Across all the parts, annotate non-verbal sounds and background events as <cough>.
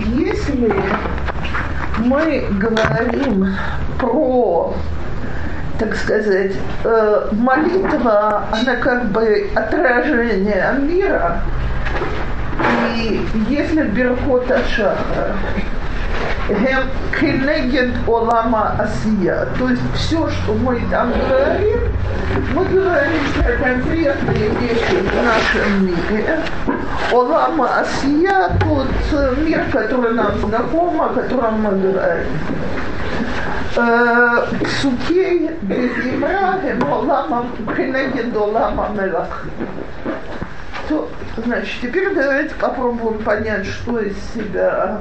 если мы говорим про так сказать, э, молитва, она как бы отражение мира. И если Беркот Ашаха Гем кенегет олама асия. То есть все, что мы там говорим, мы говорим про конкретные вещи в нашем мире. Олама асия – тот мир, который нам знаком, о котором мы говорим. Псукей безимра гем олама кенегет олама мелахим. Значит, теперь давайте попробуем понять, что из себя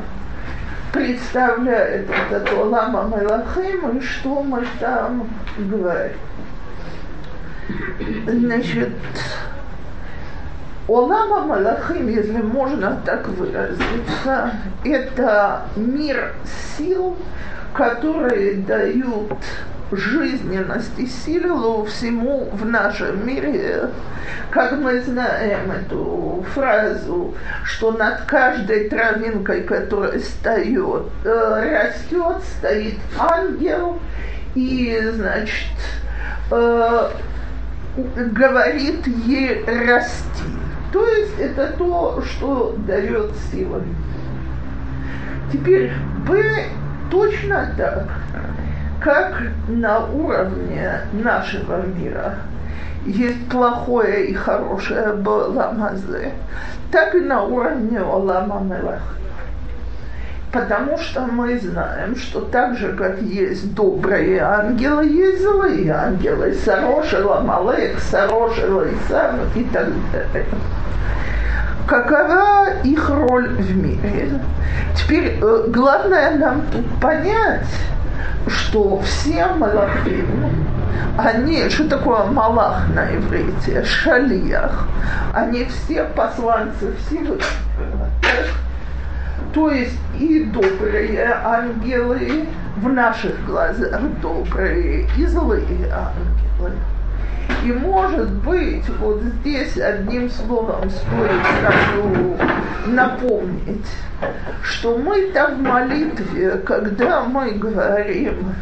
представляет этот Олама Мелахим и что мы там говорим. Значит, Олама Малахим, если можно так выразиться, это мир сил, которые дают жизненность и силу всему в нашем мире. Как мы знаем эту фразу, что над каждой травинкой, которая встает, э, растет, стоит ангел, и, значит, э, говорит ей расти. То есть это то, что дает силу. Теперь Б точно так как на уровне нашего мира есть плохое и хорошее Ламазе, так и на уровне Олама Мелах. Потому что мы знаем, что так же, как есть добрые ангелы, есть злые ангелы. Сарошила Малек, Сарошила Исав и так далее. Какова их роль в мире? Теперь э, главное нам тут понять, что все малахим, они, что такое малах на иврите, шалиях, они все посланцы Всевышнего. То есть и добрые ангелы в наших глазах добрые, и злые ангелы. И может быть, вот здесь одним словом стоит сразу напомнить, что мы там в молитве, когда мы говорим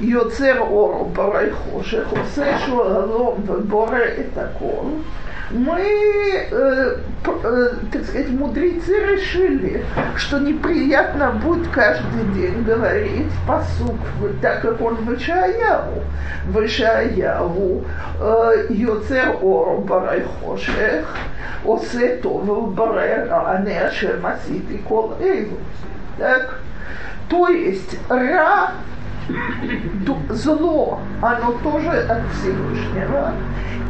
Йоцер Ору Барайхошех, Усешу Алом Боре Этакол, мы, э, э, так сказать, мудрецы решили, что неприятно будет каждый день говорить посук, так как он в Ишаяву. В Ишаяву э, Йоцер Ору Барай Хошех, Осе Тову Барай Ане Ашем Асити Кол Эйву. Так? То есть Ра зло, оно тоже от Всевышнего.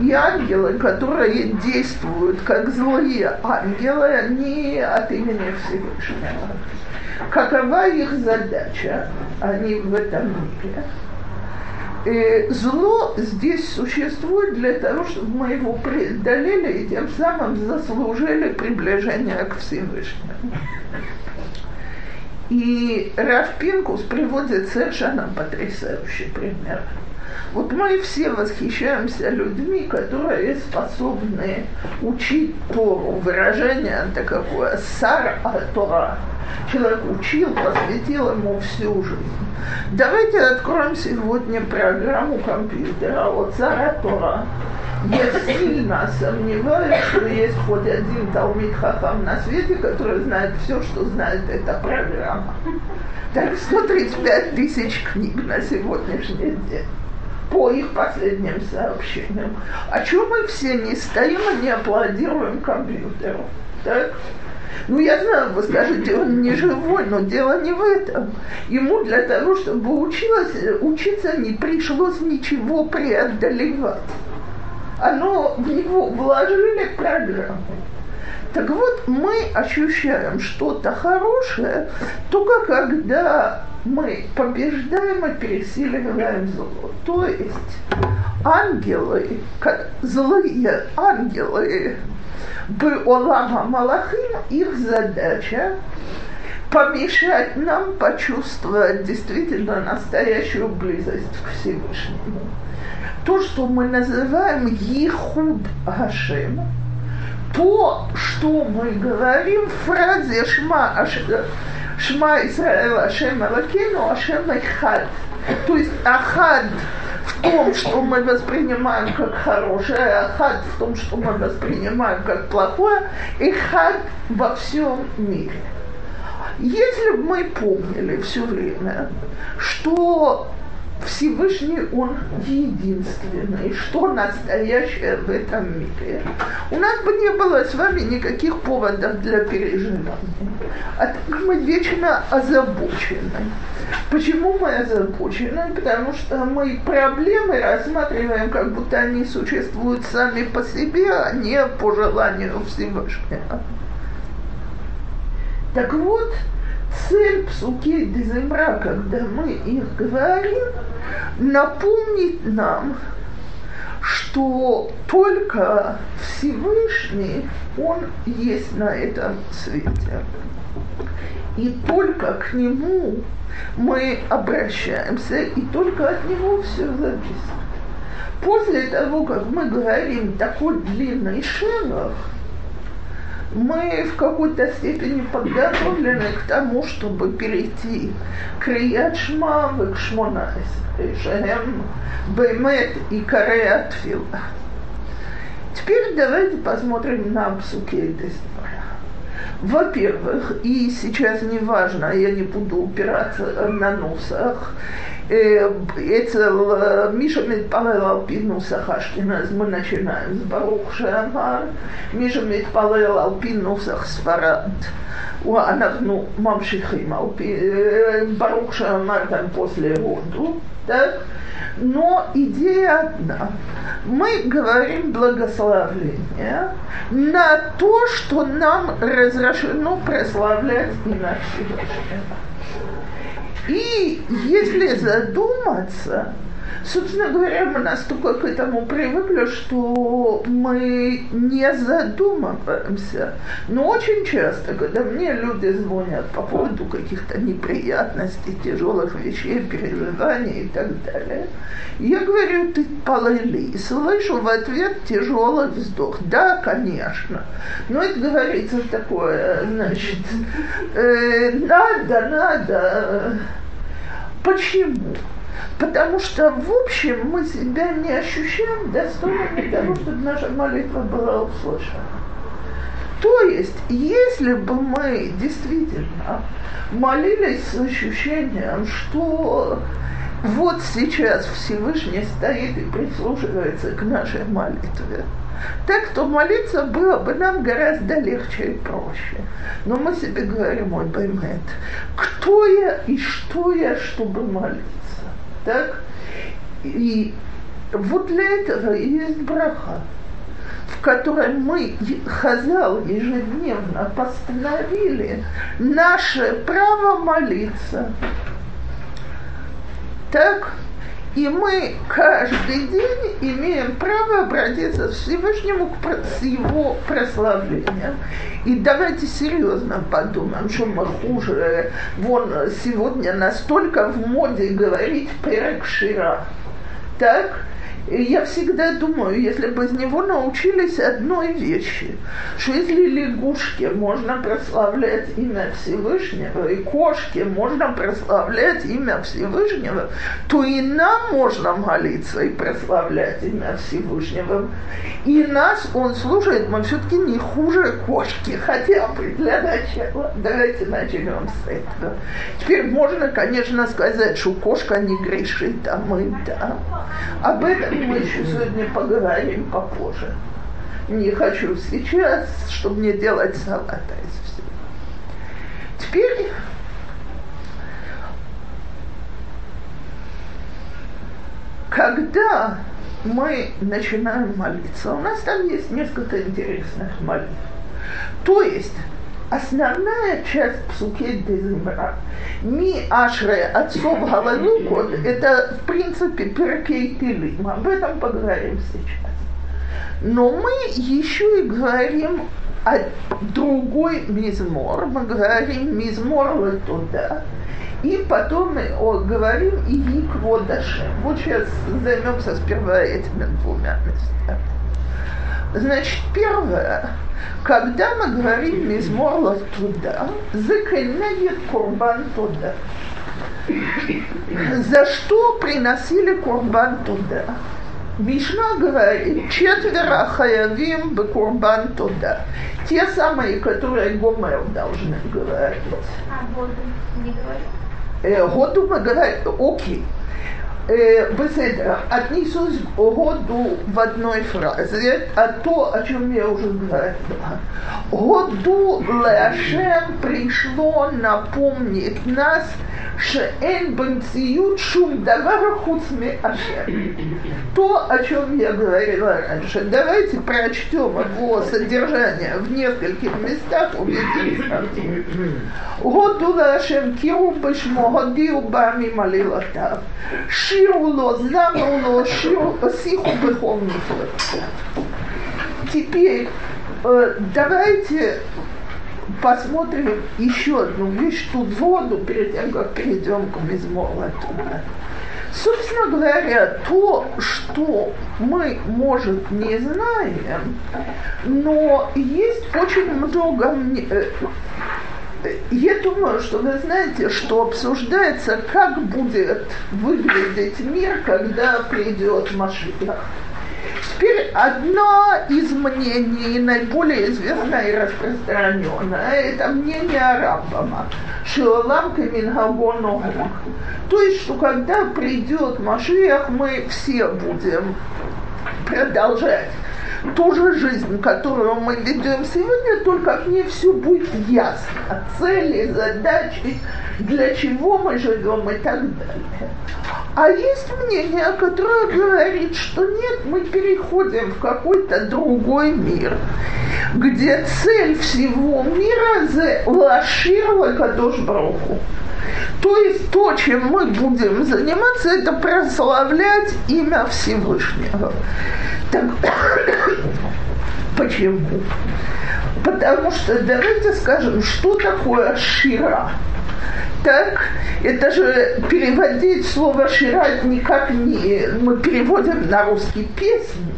И ангелы, которые действуют как злые ангелы, они от имени Всевышнего. Какова их задача? Они в этом мире. Зло здесь существует для того, чтобы мы его преодолели и тем самым заслужили приближение к Всевышнему. И Раф Пинкус приводит совершенно потрясающий пример. Вот мы все восхищаемся людьми, которые способны учить Тору. Выражение такое «сар Тора». Человек учил, посвятил ему всю жизнь. Давайте откроем сегодня программу компьютера от Сара Тора я сильно сомневаюсь, что есть хоть один Талмит Хахам на свете, который знает все, что знает эта программа. Так 135 тысяч книг на сегодняшний день по их последним сообщениям. О чем мы все не стоим и не аплодируем компьютеру? Так? Ну, я знаю, вы скажете, он не живой, но дело не в этом. Ему для того, чтобы училась, учиться, не пришлось ничего преодолевать оно в него вложили программу. Так вот, мы ощущаем что-то хорошее только когда мы побеждаем и пересиливаем зло. То есть ангелы, злые ангелы, бы Олама Малахим, их задача помешать нам почувствовать действительно настоящую близость к Всевышнему то, что мы называем Ехуд Гашем, то, что мы говорим в фразе «Шма, аш, шма Исраэл Ашем Алакену Ашем Эхад». То есть «Ахад» в том, что мы воспринимаем как хорошее, ахад в том, что мы воспринимаем как плохое, и хад во всем мире. Если бы мы помнили все время, что Всевышний Он единственный, что настоящее в этом мире. У нас бы не было с вами никаких поводов для переживания. А так мы вечно озабочены. Почему мы озабочены? Потому что мы проблемы рассматриваем, как будто они существуют сами по себе, а не по желанию Всевышнего. Так вот, цель псуки Деземра, когда мы их говорим, напомнить нам, что только Всевышний, Он есть на этом свете. И только к Нему мы обращаемся, и только от Него все зависит. После того, как мы говорим такой длинный шелах, мы в какой-то степени подготовлены к тому, чтобы перейти к Риячма к Шмонайс, Шехем Бемет и Кареат Теперь давайте посмотрим на псуке Во-первых, и сейчас не важно, я не буду упираться на носах, אצל מי שמתפלל על פי נוסח אשכנז, мы начинаем с ברוך שאמר, מי שמתפלל על פי נוסח ספרד, אנחנו ממשיכים על פי, ברוך שאמר там после роду, так? Но идея одна. Мы говорим благословление на то, что нам разрешено прославлять имя Всевышнего. И если задуматься, собственно говоря, мы настолько к этому привыкли, что мы не задумываемся. Но очень часто, когда мне люди звонят по поводу каких-то неприятностей, тяжелых вещей, переживаний и так далее, я говорю, ты полыли. И слышу в ответ тяжелый вздох. Да, конечно. Но это говорится такое, значит, э, надо, надо Почему? Потому что, в общем, мы себя не ощущаем достойными того, чтобы наша молитва была услышана. То есть, если бы мы действительно молились с ощущением, что вот сейчас Всевышний стоит и прислушивается к нашей молитве, так то молиться было бы нам гораздо легче и проще. Но мы себе говорим, мой Баймет, кто я и что я, чтобы молиться? Так? И вот для этого есть браха, в которой мы, Хазал, ежедневно постановили наше право молиться. Так? И мы каждый день имеем право обратиться к Всевышнему с его прославлением. И давайте серьезно подумаем, что мы хуже. Вон сегодня настолько в моде говорить перекшира. Так? Я всегда думаю, если бы из него научились одной вещи, что если лягушке можно прославлять имя Всевышнего, и кошке можно прославлять имя Всевышнего, то и нам можно молиться и прославлять имя Всевышнего. И нас он слушает, мы все-таки не хуже кошки, хотя бы для начала. Давайте начнем с этого. Теперь можно, конечно, сказать, что кошка не грешит, а мы да. Об этом мы еще сегодня поговорим попозже. Не хочу сейчас, чтобы не делать салата из всего. Теперь когда мы начинаем молиться, у нас там есть несколько интересных молитв. То есть основная часть псуки Дезимра, ми ашре отцов Галалукот, это в принципе перкей Пилим. Об этом поговорим сейчас. Но мы еще и говорим о другой мизмор. Мы говорим мизмор туда. И потом мы о, говорим и Якводаше. Вот сейчас займемся сперва этими двумя местами. Значит, первое, когда мы говорим «мизмор туда», «закенегет курбан туда». За что приносили курбан туда? Мишна говорит, четверо хаявим бы курбан туда. Те самые, которые Гомер должны говорить. А году не говорят? Э, году мы говорим, окей э, отнесусь к году в одной фразе, а то, о чем я уже говорила. Году Леашем пришло напомнить нас, что эн бенциют шум давара. То, о чем я говорила раньше. Давайте прочтем его содержание в нескольких местах, увидим. Году Леашем киру бешмо годил бами малилатав. שירו לו, זמרו לו, שיחו בכל מפלגתו. Теперь давайте посмотрим еще одну вещь, тут воду, перед тем, как перейдем к Мизмола туда. Собственно говоря, то, что мы, может, не знаем, но есть очень много... я думаю, что вы знаете, что обсуждается, как будет выглядеть мир, когда придет Машиах. Теперь одно из мнений, наиболее известное и распространенное, это мнение Рамбама, Шиолам Камингагону. То есть, что когда придет Машиах, мы все будем продолжать ту же жизнь, которую мы ведем сегодня, только в ней все будет ясно. Цели, задачи, для чего мы живем и так далее. А есть мнение, которое говорит, что нет, мы переходим в какой-то другой мир, где цель всего мира за лашир Кадош Броху. То есть то, чем мы будем заниматься, это прославлять имя Всевышнего. Так, <coughs> почему? Потому что давайте скажем, что такое шира так, это же переводить слово «ширать» никак не... Мы переводим на русский песни,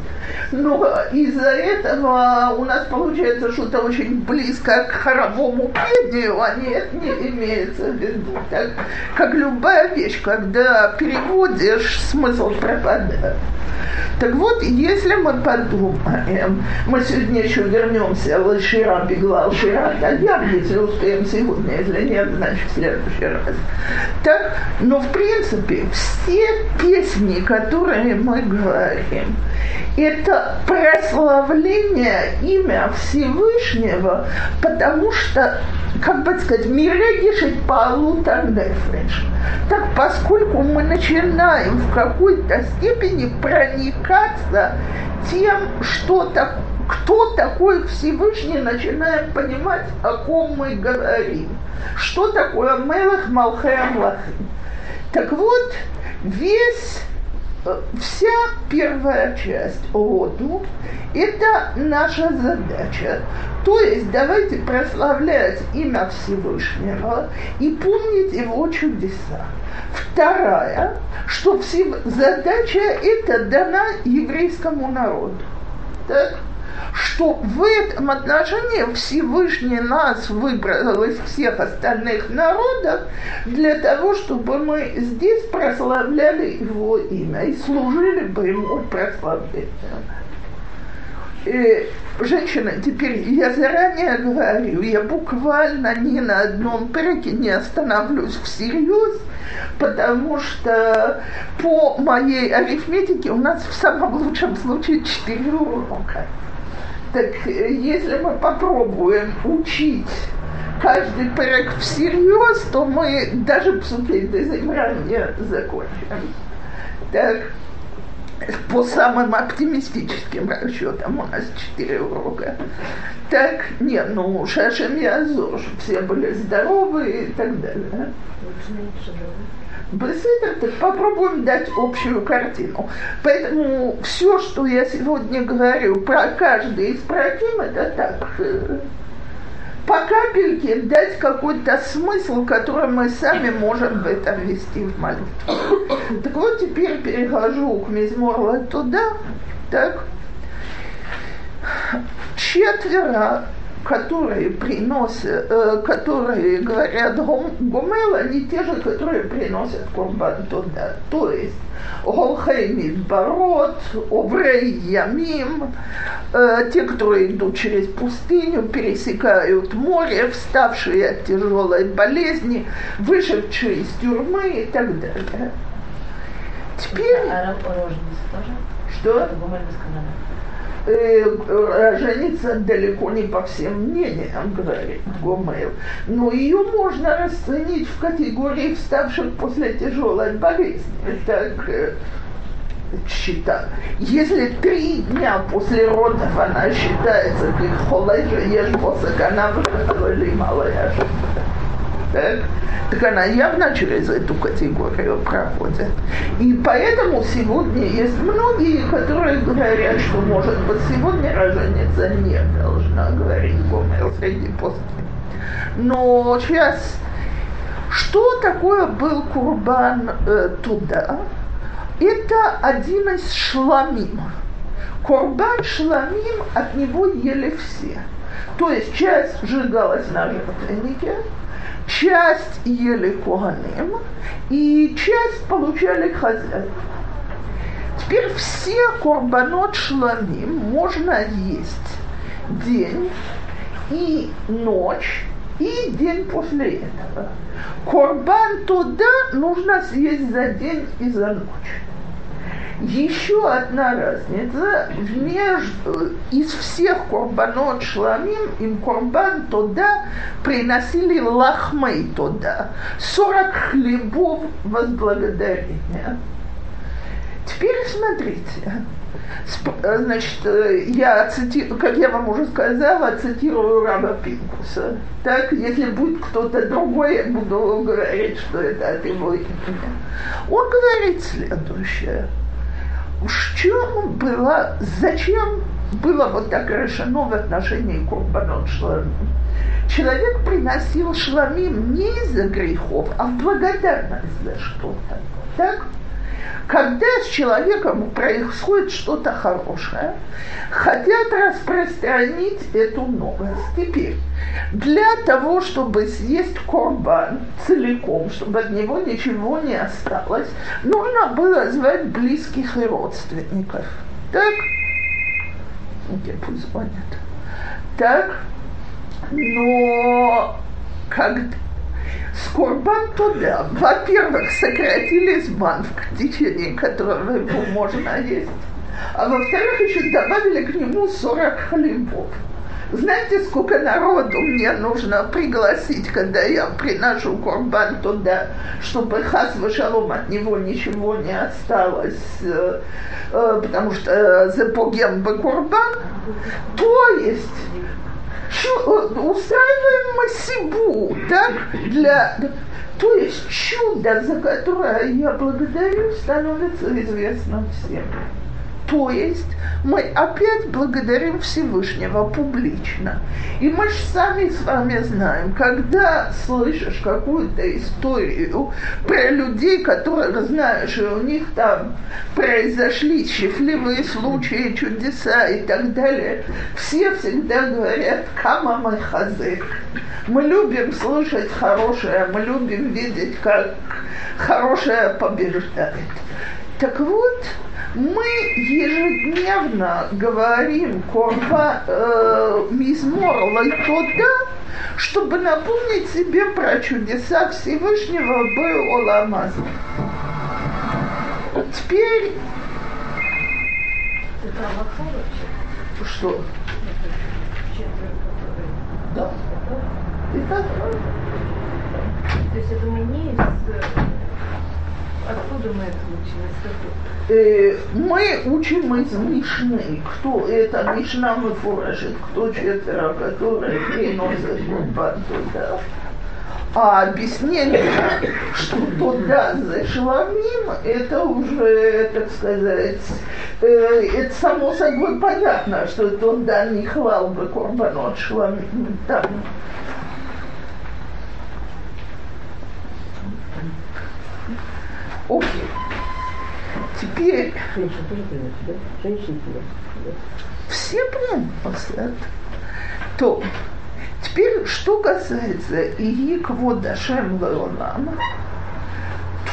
но из-за этого у нас получается что-то очень близко к хоровому пению, а нет, не имеется в виду. Так, как любая вещь, когда переводишь, смысл пропадает. Так вот, если мы подумаем, мы сегодня еще вернемся в Шира Беглал Шира Тадьям, если успеем сегодня, если нет, значит в следующий раз. Так, но в принципе все песни, которые мы говорим, это прославление имя Всевышнего, потому что как бы сказать, мирегишить полу так дефреш. Так поскольку мы начинаем в какой-то степени проникаться тем, что так, кто такой Всевышний, начинаем понимать, о ком мы говорим. Что такое Мелах Млахим. Так вот, весь вся первая часть роду – это наша задача. То есть давайте прославлять имя Всевышнего и помнить его чудеса. Вторая, что задача эта дана еврейскому народу. Так? Что в этом отношении Всевышний нас выбрал из всех остальных народов для того, чтобы мы здесь прославляли его имя и служили бы ему прославлением. И, женщина, теперь я заранее говорю, я буквально ни на одном треке не остановлюсь всерьез, потому что по моей арифметике у нас в самом лучшем случае четыре урока. Так э, если мы попробуем учить каждый проект всерьез, то мы даже псукей дезимрания закончим. Так, по самым оптимистическим расчетам у нас четыре урока. Так, не, ну, Шашем Язор, все были здоровы и так далее. Беседер, так попробуем дать общую картину. Поэтому все, что я сегодня говорю про каждый из проким, это так, э, по капельке дать какой-то смысл, который мы сами можем в это ввести в молитву. Так вот, теперь перехожу к Мизморлу туда, так. четверо которые приносят, э, которые говорят гомел, они те же, которые приносят курбан туда. То есть Голхей Мидбарот, Оврей Ямим, э, те, которые идут через пустыню, пересекают море, вставшие от тяжелой болезни, вышедшие из тюрьмы и так далее. Теперь... А роженица тоже? Что? Э, женится далеко не по всем мнениям, говорит Гомел. Но ее можно расценить в категории вставших после тяжелой болезни. Так э, считаю. Если три дня после родов она считается как холежа, ешь босак, она выходила малая так, так она явно через эту категорию проходит. И поэтому сегодня есть многие, которые говорят, что, может быть, сегодня роженица не должна говорить Гомер среди после. Но сейчас, что такое был курбан э, туда? Это один из шламим. Курбан шламим, от него ели все. То есть часть сжигалась на жертвеннике, часть ели коганим, и часть получали хозяин. Теперь все корбанот шламим можно есть день и ночь, и день после этого. Корбан туда нужно съесть за день и за ночь. Еще одна разница, между, из всех корбанот шламим им корбан туда приносили лахмей туда, 40 хлебов возблагодарения. Теперь смотрите, значит, я цитирую, как я вам уже сказала, цитирую Раба Пинкуса. Так, если будет кто-то другой, я буду говорить, что это от его имени. Он говорит следующее – чем было, зачем было вот так решено в отношении Курбанот Шламим? Человек приносил шламим не из-за грехов, а в благодарность за что-то. Так? Когда с человеком происходит что-то хорошее, хотят распространить эту новость. Теперь, для того, чтобы съесть корбан целиком, чтобы от него ничего не осталось, нужно было звать близких и родственников. Так? Окей, пусть звонят. Так? Но когда Скорбан туда. Во-первых, сократили зман, в течение которого его можно есть. А во-вторых, еще добавили к нему 40 хлебов. Знаете, сколько народу мне нужно пригласить, когда я приношу корбан туда, чтобы хас шалом от него ничего не осталось, э, э, потому что э, запогем бы корбан. То есть устраиваем масибу, так, для... То есть чудо, за которое я благодарю, становится известным всем. То есть мы опять благодарим Всевышнего публично. И мы же сами с вами знаем, когда слышишь какую-то историю про людей, которых знаешь, и у них там произошли счастливые случаи, чудеса и так далее, все всегда говорят «Кама мой хазык». Мы любим слышать хорошее, мы любим видеть, как хорошее побеждает. Так вот, мы ежедневно говорим корба э, мизмор лайтода, чтобы напомнить себе про чудеса Всевышнего был Оламаз. Теперь... Что? Да. Это То есть это мы не из... Откуда мы это э, мы учим из Мишны, кто это Мишна мы фуражит, кто четверо, которые приносят Курбан туда. А объяснение, что туда за шламим, это уже, так сказать, э, это само собой понятно, что туда не хвал бы Курбанот шламим. Там Окей. Теперь Женщин тоже приносят, да? Женщин приносят. да? все приносят. То теперь, что касается Ии Квода Шем Леолам,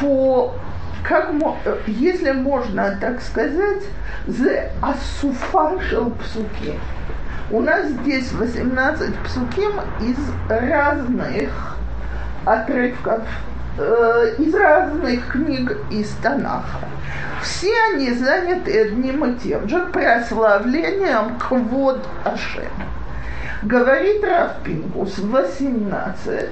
то как, э, если можно так сказать, the асуфа шел псуки. У нас здесь 18 псуким из разных отрывков, э, из разных книг из Танаха. Все они заняты одним и тем же прославлением Квод Ашем. Говорит Рафпинкус 18,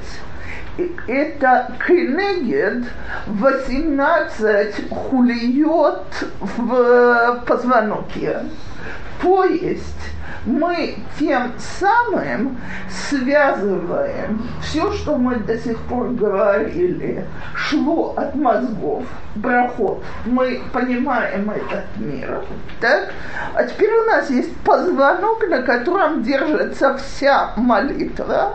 и это Кенегед 18 хулиот в позвонке. То есть мы тем самым связываем все, что мы до сих пор говорили, шло от мозгов, брахот. Мы понимаем этот мир. Так? А теперь у нас есть позвонок, на котором держится вся молитва.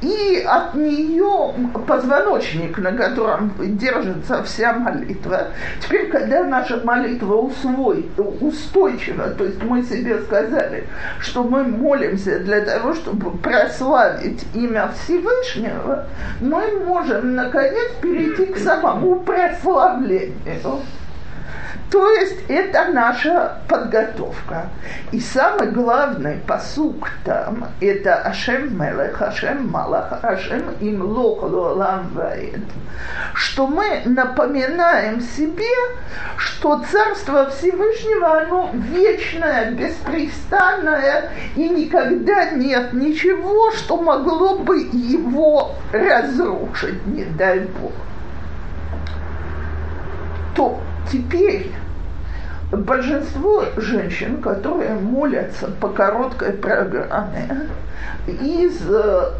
И от нее позвоночник, на котором держится вся молитва. Теперь, когда наша молитва усвой, устойчива, то есть мы себе сказали, что мы молимся для того, чтобы прославить имя Всевышнего, мы можем, наконец, перейти к самому прославлению. То есть это наша подготовка. И самый главный посук там – это Ашем Мелех, Ашем Малах, Ашем им лох лолам. Что мы напоминаем себе, что Царство Всевышнего, оно вечное, беспрестанное, и никогда нет ничего, что могло бы его разрушить, не дай Бог. То теперь большинство женщин, которые молятся по короткой программе, из э,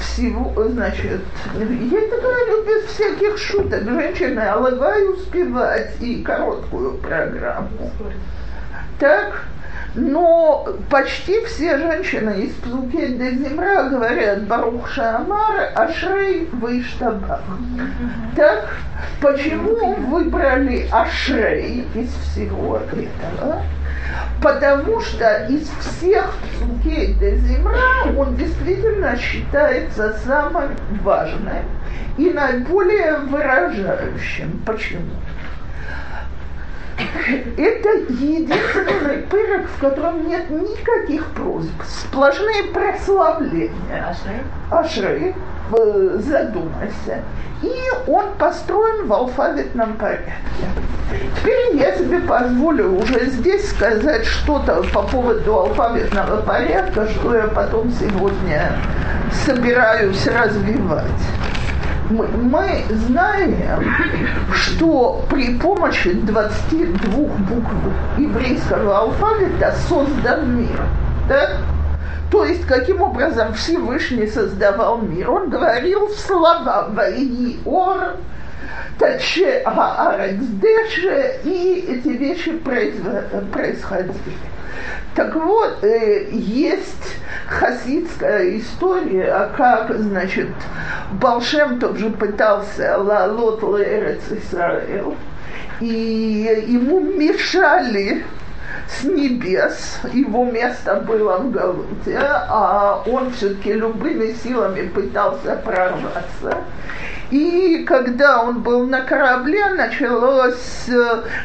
всего, значит, я это говорю без всяких шуток, женщины алывай успевать и короткую программу. Так, но почти все женщины из Псуки де Земра говорят Барух Шамар, Ашрей Выштабах. Так, почему выбрали Ашрей из всего этого? Потому что из всех Псукей де Земра он действительно считается самым важным и наиболее выражающим. Почему? Это единственный пырок, в котором нет никаких просьб, сплошные прославления. Ашрей? Ашрей, э, задумайся. И он построен в алфавитном порядке. Теперь я себе позволю уже здесь сказать что-то по поводу алфавитного порядка, что я потом сегодня собираюсь развивать мы, мы знаем, что при помощи 22 букв еврейского алфавита создан мир. Да? То есть, каким образом Всевышний создавал мир? Он говорил слова «Ваи ор», «Таче аарекс деше», и эти вещи происходили. Так вот, э, есть хасидская история, а как, значит, Балшем тоже пытался лалот лерец Исраэл, и ему мешали с небес, его место было в Галуте, а он все-таки любыми силами пытался прорваться. И когда он был на корабле, началось,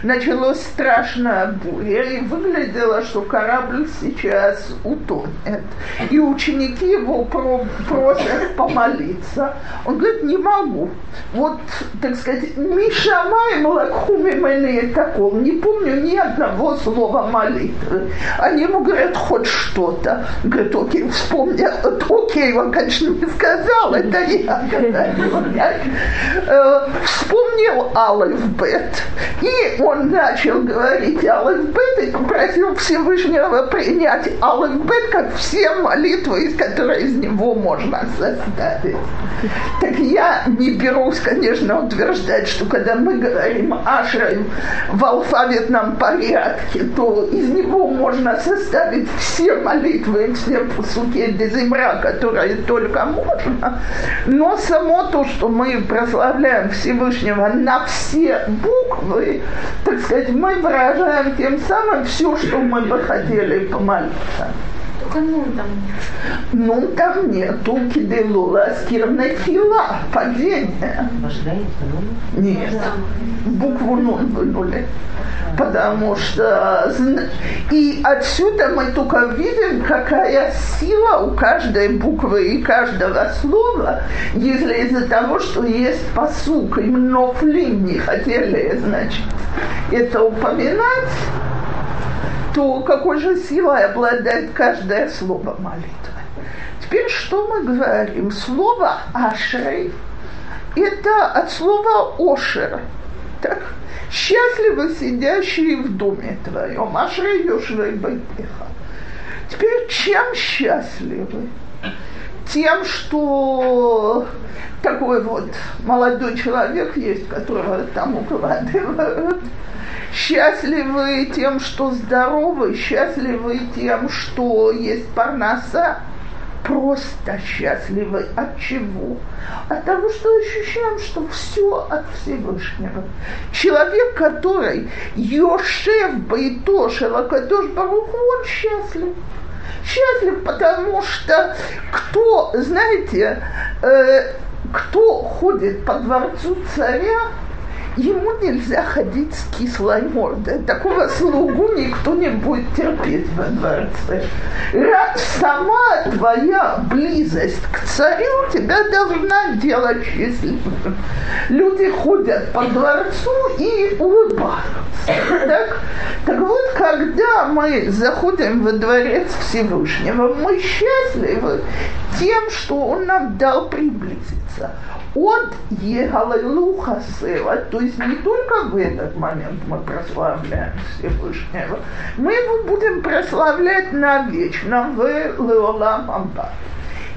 началось страшная буря, и выглядело, что корабль сейчас утонет. И ученики его про, просят помолиться. Он говорит, не могу. Вот, так сказать, Мишамай Малакхуми Мэне такого. Не помню ни одного слова молитвы. Они ему говорят, хоть что-то. Говорит, окей, вспомнил. Окей, он, конечно, не сказал, это я говорю э, вспомнил Алиф Бет, и он начал говорить Алиф Бет и попросил Всевышнего принять Алиф Бет, как все молитвы, из которые из него можно составить. Так я не берусь, конечно, утверждать, что когда мы говорим Ашрай в алфавитном порядке, то из него можно составить все молитвы, все пусуки Дезимра, которые только можно. Но само то, что мы прославляем Всевышнего на все буквы, так сказать, мы выражаем тем самым все, что мы бы хотели помолиться. Только нун там нет. Ну, там нету киделула скирной фила, падение. Нет, букву нун вынули. Потому что и отсюда мы только видим, какая сила у каждой буквы и каждого слова, если из-за того, что есть посук, и многлин не хотели, значит, это упоминать, то какой же силой обладает каждое слово молитвы. Теперь что мы говорим? Слово «ашрей» – это от слова «ошер». Так? Счастливы сидящие в доме твоем. Ашрей юшвей байтеха. Теперь чем счастливы? Тем, что такой вот молодой человек есть, которого там укладывают, счастливы тем, что здоровы, счастливы тем, что есть парноса, просто счастливы. От чего? От того, что ощущаем, что все от Всевышнего. Человек, который Йошев Байтош Элакадош Баруху, он счастлив. Счастлив, потому что кто, знаете, э, кто ходит по дворцу царя, ему нельзя ходить с кислой мордой. Такого слугу никто не будет терпеть во дворце. Раз сама твоя близость к царю тебя должна делать счастливым. Люди ходят по дворцу и улыбаются. Так? так вот, когда мы заходим во дворец Всевышнего, мы счастливы тем, что он нам дал приблизиться от Егалелуха Сева, то есть не только в этот момент мы прославляем Всевышнего, мы его будем прославлять навечно в Леолам Амба.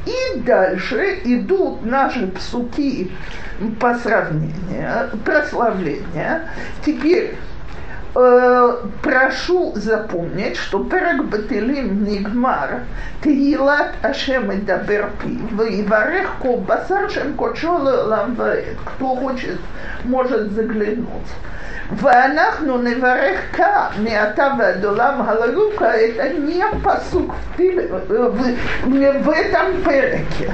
И дальше идут наши псуки по сравнению, прославления. Теперь э, прошу запомнить, что перек Бателим Нигмар Тегилат Ашем и Даберпи Варех Ко Басар Шем Кочола Ламваэт. Кто хочет, может заглянуть. ואנחנו נברך כה מעתה ועד עולם הללוקה, это не посук в, пиле, в, в этом переке.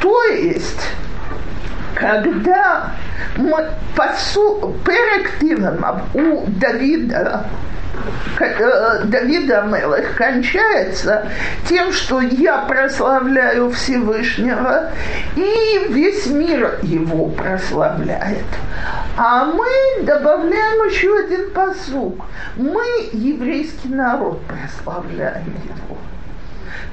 То есть, когда мы, посу, перек Тилемов у Давида Давида Мелых кончается тем, что я прославляю Всевышнего, и весь мир его прославляет. А мы добавляем еще один посук. Мы, еврейский народ, прославляем его.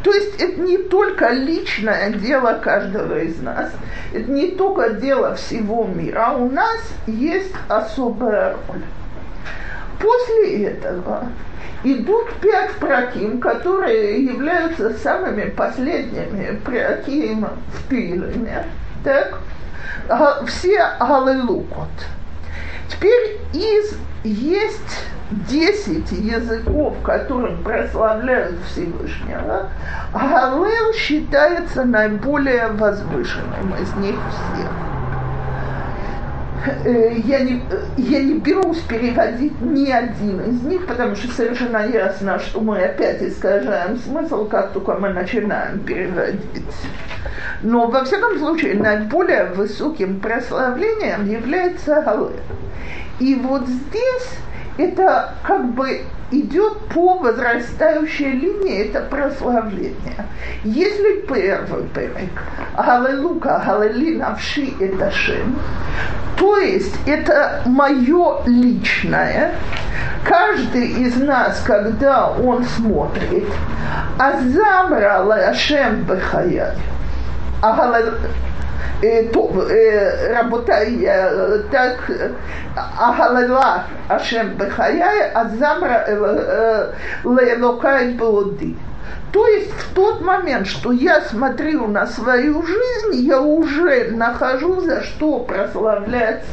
То есть это не только личное дело каждого из нас, это не только дело всего мира, а у нас есть особая роль. После этого идут пять праким, которые являются самыми последними праким в Пилине. Так? Все Галилукот. Теперь из есть десять языков, которым прославляют Всевышнего, Галил считается наиболее возвышенным из них всех. Я не, я не берусь переводить ни один из них, потому что совершенно ясно, что мы опять искажаем смысл, как только мы начинаем переводить. Но, во всяком случае, наиболее высоким прославлением является Галил. И вот здесь это как бы идет по возрастающей линии, это прославление. Если первый перек, Галилука, Галили навши это шем, то есть это мое личное, каждый из нас, когда он смотрит, Азамра Лашем Бехаяй, э, то, э, работая так, а Агалела Ашем Бехаяй, Азамра Лейлока и Плоды. То есть в тот момент, что я смотрю на свою жизнь, я уже нахожу за что прославлять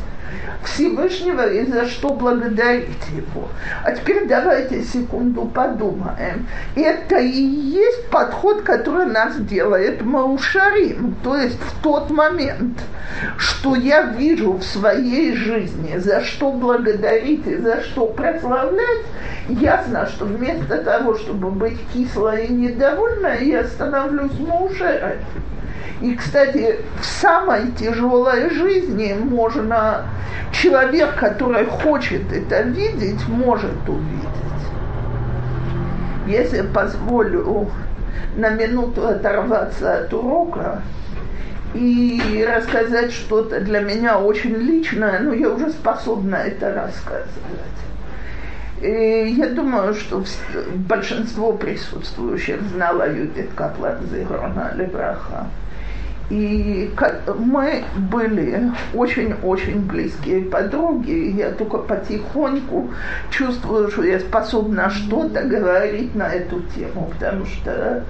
Всевышнего и за что благодарить Его. А теперь давайте секунду подумаем. Это и есть подход, который нас делает Маушарим. То есть в тот момент, что я вижу в своей жизни, за что благодарить и за что прославлять, ясно, что вместо того, чтобы быть кислой и недовольной, я становлюсь Маушарим. И, кстати, в самой тяжелой жизни можно, человек, который хочет это видеть, может увидеть. Если позволю на минуту оторваться от урока и рассказать что-то для меня очень личное, но я уже способна это рассказывать. И я думаю, что большинство присутствующих знало Юдит Каплан Зигрона Левраха. И мы были очень-очень близкие подруги. Я только потихоньку чувствую, что я способна что-то говорить на эту тему, потому что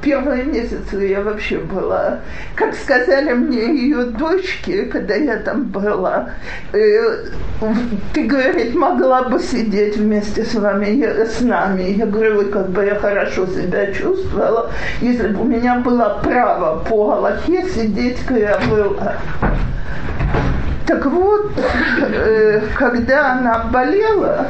первые месяцы я вообще была, как сказали мне ее дочки, когда я там была, э, ты, говорит, могла бы сидеть вместе с вами, с нами. Я говорю, как бы я хорошо себя чувствовала, если бы у меня было право по Галахе сидеть, когда я была. Так вот, э, когда она болела,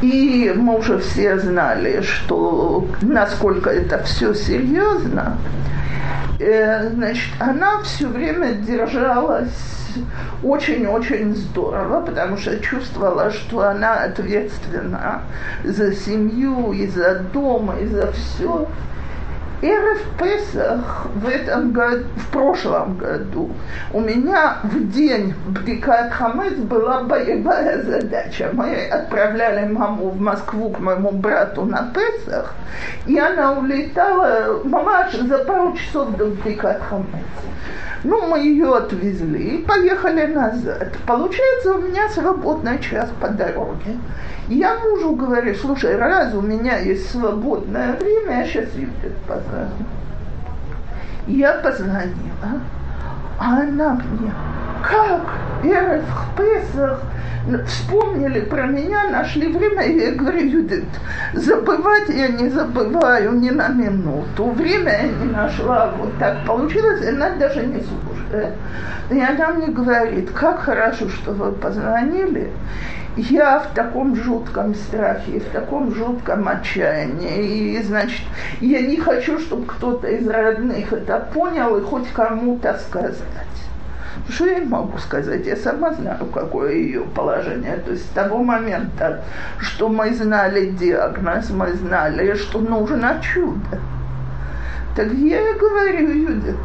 и мы уже все знали, что насколько это все серьезно. Э, значит, она все время держалась очень-очень здорово, потому что чувствовала, что она ответственна за семью и за дом, и за все. Эрев Песах в этом году, в прошлом году у меня в день Бдикат Хамец была боевая задача. Мы отправляли маму в Москву к моему брату на Песах, и она улетала, мама за пару часов до Бдикат Хамец. Ну, мы ее отвезли и поехали назад. Получается, у меня свободный час по дороге. Я мужу говорю, слушай, раз у меня есть свободное время, я сейчас позвоню. Я позвонила, а она мне, как? Я в Песах вспомнили про меня, нашли время, и я говорю, Юдит, забывать я не забываю ни на минуту. Время я не нашла, вот так получилось, и она даже не слушает. И она мне говорит, как хорошо, что вы позвонили я в таком жутком страхе, в таком жутком отчаянии. И, значит, я не хочу, чтобы кто-то из родных это понял и хоть кому-то сказать. Что я могу сказать? Я сама знаю, какое ее положение. То есть с того момента, что мы знали диагноз, мы знали, что нужно чудо. Так я и говорю, Юдит,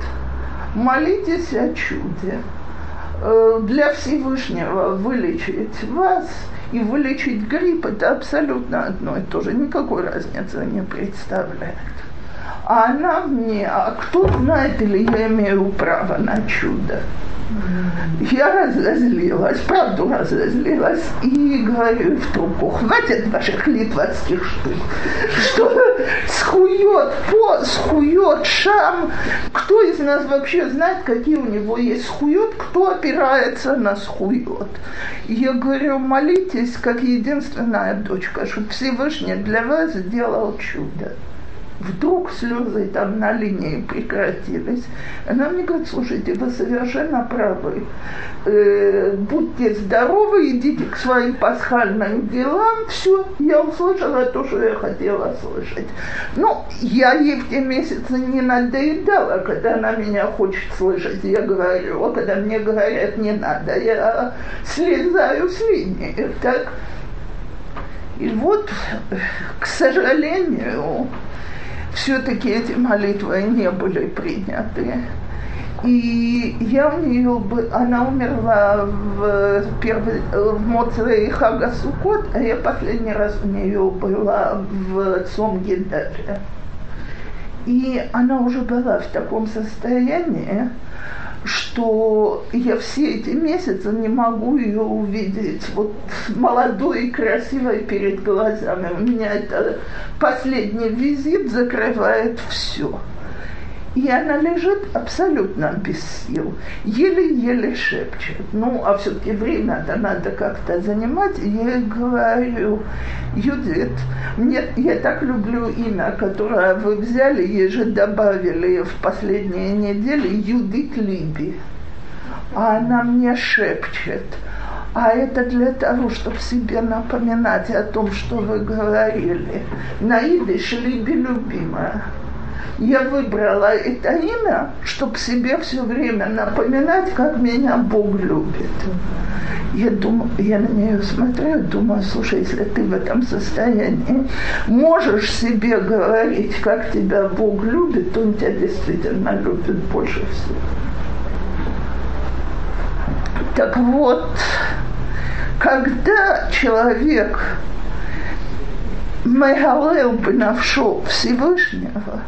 молитесь о чуде. Э, для Всевышнего вылечить вас и вылечить грипп – это абсолютно одно и то же, никакой разницы не представляет. А она мне, а кто знает, или я имею право на чудо? Я разозлилась, правду разозлилась, и говорю в трубку, хватит ваших литвацких штук, что схует по, схует шам. Кто из нас вообще знает, какие у него есть схует, кто опирается на схует? Я говорю, молитесь, как единственная дочка, чтобы Всевышний для вас сделал чудо вдруг слезы там на линии прекратились. Она мне говорит, слушайте, вы совершенно правы. Э, будьте здоровы, идите к своим пасхальным делам. Все, я услышала то, что я хотела слышать. Ну, я ей в те месяцы не надоедала, когда она меня хочет слышать. Я говорю, а когда мне говорят, не надо, я слезаю с линии. Так? И вот, к сожалению, все-таки эти молитвы не были приняты. И я у нее, она умерла в, первый, в Моцре Хага Сукот, а я последний раз у нее была в Цом Гендаре. И она уже была в таком состоянии, что я все эти месяцы не могу ее увидеть вот молодой и красивой перед глазами. У меня это последний визит закрывает все. И она лежит абсолютно без сил, еле-еле шепчет. Ну, а все-таки время-то надо как-то занимать. Я говорю, Юдит, мне, я так люблю имя, которое вы взяли и же добавили в последние недели, Юдит Либи. А она мне шепчет – а это для того, чтобы себе напоминать о том, что вы говорили. На идыш либи любимая. Я выбрала это имя, чтобы себе все время напоминать, как меня Бог любит. Я, думаю, я на нее смотрю думаю, слушай, если ты в этом состоянии можешь себе говорить, как тебя Бог любит, он тебя действительно любит больше всего. Так вот, когда человек Мегалел Бенавшо Всевышнего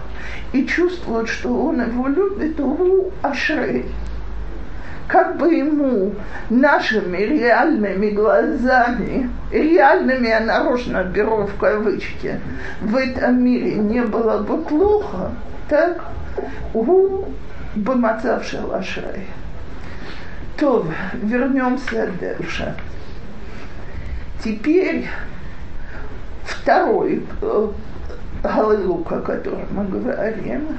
и чувствует, что он его любит, у Ашрей. Как бы ему нашими реальными глазами, реальными я нарочно беру в кавычки, в этом мире не было бы плохо, так у бы мацавшего Ашрей. То вернемся дальше. Теперь второй э, Галилук, о котором мы говорим,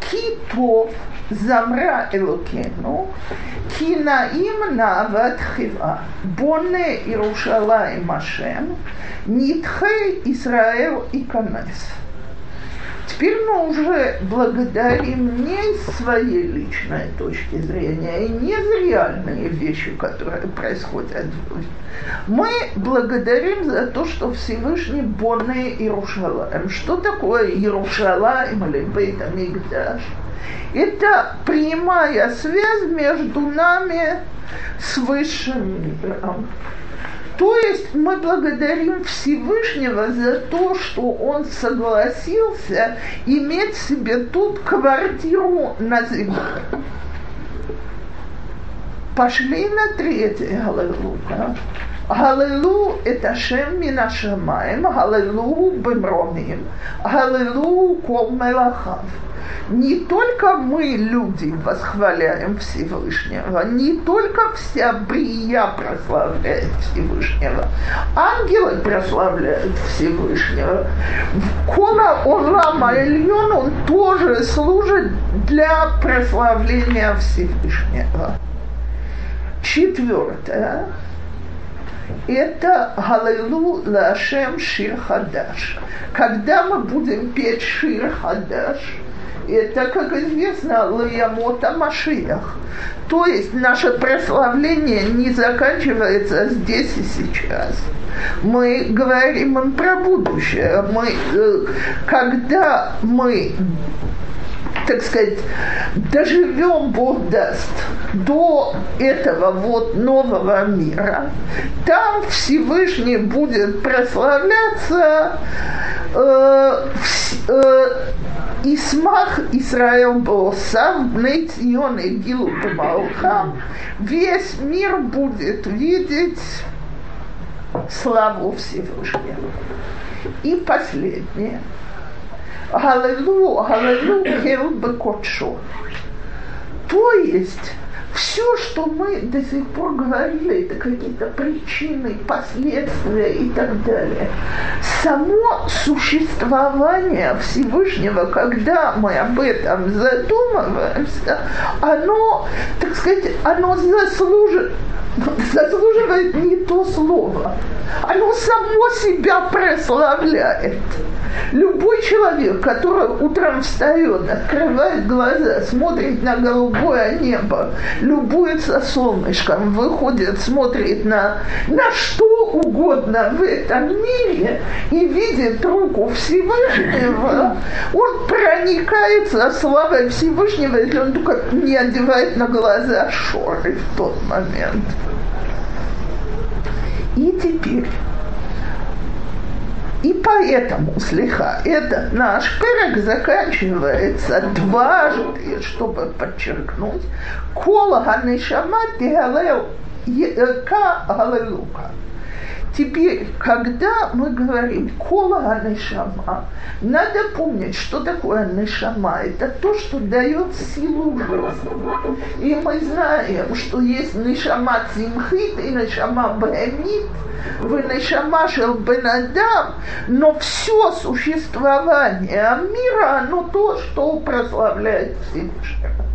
Китов замра Элокену, Кинаим нават хива, Боне Иерушалаем Ашем, Нитхе Исраэл и Канес. Теперь мы уже благодарим не из своей личной точки зрения и не за реальные вещи, которые происходят. Мы благодарим за то, что Всевышний Бонне Иерушалаем. Что такое Иерушалаем или Бейт Амигдаш? Это прямая связь между нами с высшим миром. То есть мы благодарим Всевышнего за то, что он согласился иметь себе тут квартиру на земле. Пошли на третье Галилука. Галилу это Шем Минашамаем, Галилу Бемромим, Галилу Кол Мелахав. Не только мы, люди, восхваляем Всевышнего, не только вся брия прославляет Всевышнего, ангелы прославляют Всевышнего. Кола Олама Ильон, он тоже служит для прославления Всевышнего. Четвертое это Галилу Лашем Шир Хадаш. Когда мы будем петь Шир Хадаш, это, как известно, Лаямота Машиях. То есть наше прославление не заканчивается здесь и сейчас. Мы говорим им про будущее. Мы, э, когда мы так сказать, доживем, Бог даст, до этого вот нового мира, там Всевышний будет прославляться э, э, Исмах Исраил Босав, Нейцион и Гилу весь мир будет видеть славу Всевышнего. И последнее – Галилу, Галилу Хел Бекотшо. То есть все, что мы до сих пор говорили, это какие-то причины, последствия и так далее. Само существование Всевышнего, когда мы об этом задумываемся, оно, так сказать, оно заслужит, заслуживает не то слово. Оно само себя прославляет. Любой человек, который утром встает, открывает глаза, смотрит на голубое небо, любуется солнышком, выходит, смотрит на, на что угодно в этом мире и видит руку Всевышнего, он проникается славой Всевышнего, если он только не одевает на глаза шоры в тот момент. И теперь и поэтому, слегка, этот наш перек заканчивается дважды, чтобы подчеркнуть, кола ганешама тигалел ка галелука. Теперь, когда мы говорим кола анешама, надо помнить, что такое анешама. Это то, что дает силу жизни. И мы знаем, что есть нешама цимхит и нешама бэмит, в нешама шел бенадам, но все существование мира, оно то, что прославляет Всевышнего.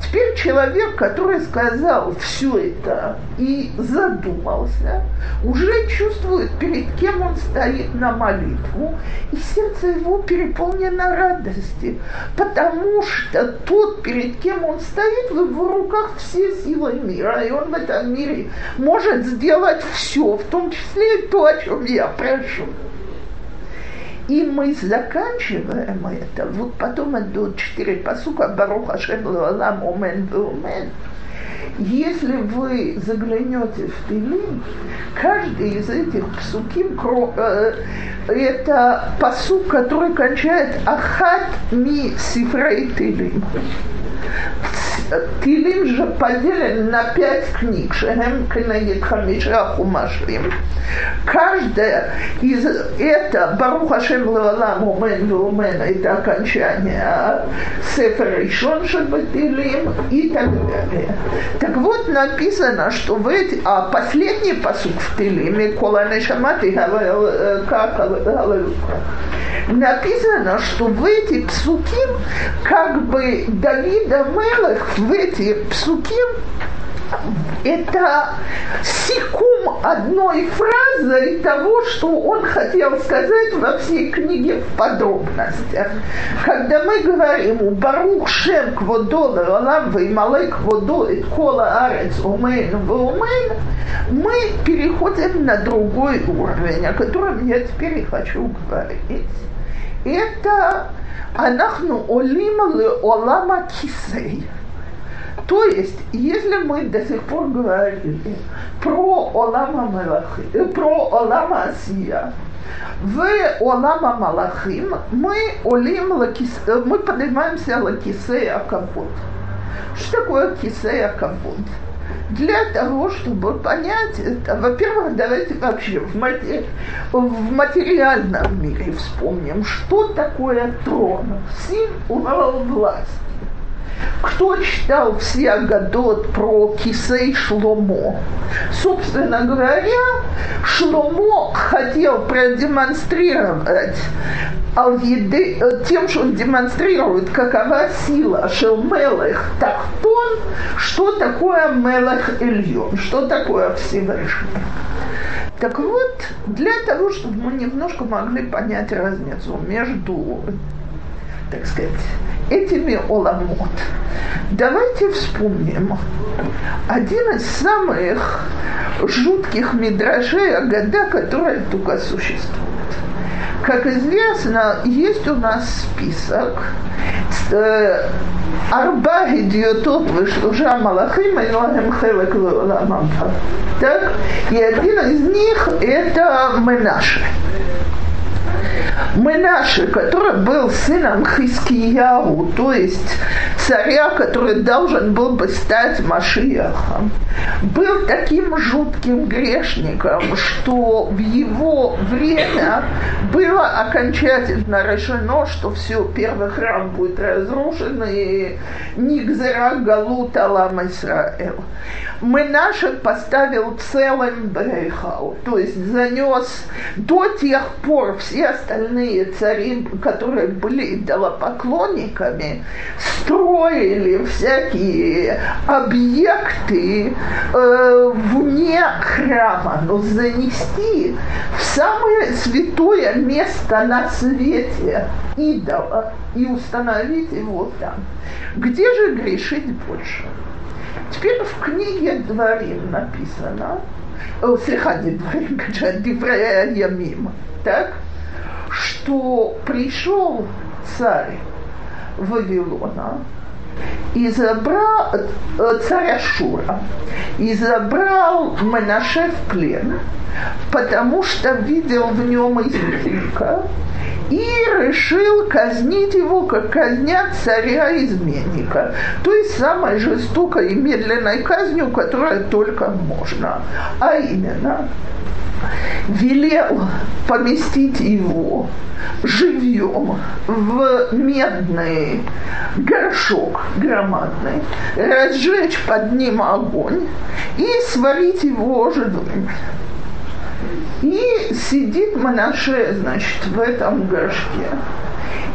Теперь человек, который сказал все это и задумался, уже чувствует, перед кем он стоит на молитву, и сердце его переполнено радости, потому что тот, перед кем он стоит, в его руках все силы мира, и он в этом мире может сделать все, в том числе и то, о чем я прошу. И мы заканчиваем это. Вот потом идут четыре посука Баруха Шем Лалам Омен Омен. Если вы заглянете в Тилим, каждый из этих псуким э, это посук, который кончает Ахат ми сифрей Тилим. Тилим же на пять книг, Шехем Кенегит Хамиша Хумашим. Каждая из это Баруха Шем Лалам Умен Умен это окончание Сефер Ришон Шабатилим и так далее. Так вот написано, что в эти, а последний посук в Тилиме Кола Нешамати как написано, что в эти псуки как бы Давида Мелах в эти псуки это секум одной фразой того, что он хотел сказать во всей книге в подробностях. Когда мы говорим у Барух Шем Кводо Лалам Веймалей Кводо и Кола Арец Умейн Веумейн, мы переходим на другой уровень, о котором я теперь и хочу говорить. Это Анахну Олима Олама Кисей. То есть, если мы до сих пор говорили про Олама Малахи, э, про Олама Асия, в עולם המלאכים мы עולים לכיס, э, мы поднимаемся לכיסא הכבוד. Что такое כיסא הכבוד? Для того, чтобы понять это, во-первых, давайте вообще в, матери... в материальном мире вспомним, что такое трон, символ власти. Кто читал все אגדות про כיסא שלמה? Собственно говоря, Шломо хотел продемонстрировать тем, что он демонстрирует, какова сила Шелмелех Тахтон, что такое Мелех Ильон, что такое Всевышний. Так вот, для того, чтобы мы немножко могли понять разницу между, так сказать, этими оламот. Давайте вспомним один из самых жутких мидражей Агада, который только существует. Как известно, есть у нас список э, Арба идиотот вышлужа Малахим, Илахим Хелек Так? И один из них это Менаше. Менаше, который был сыном Хискияу, то есть царя, который должен был бы стать Машиахом, был таким жутким грешником, что в его время было окончательно решено, что все, первый храм будет разрушен, и Нигзера Галут Алам Исраэл. Менаше поставил целым Брейхау, то есть занес до тех пор все остальные цари, которые были идолопоклонниками, строили всякие объекты э, вне храма, но занести в самое святое место на свете идола и установить его там. Где же грешить больше? Теперь в книге Дворим написано, слегка не Дворим, <laughs> Диврея Ямим, так, что пришел царь Вавилона и забрал э, царя Шура и забрал Менаше в плен, потому что видел в нем изменника и решил казнить его, как казнят царя-изменника. То есть самой жестокой и медленной казнью, которая только можно. А именно, велел поместить его живьем в медный горшок громадный, разжечь под ним огонь и сварить его живым. И сидит Манаше, значит, в этом горшке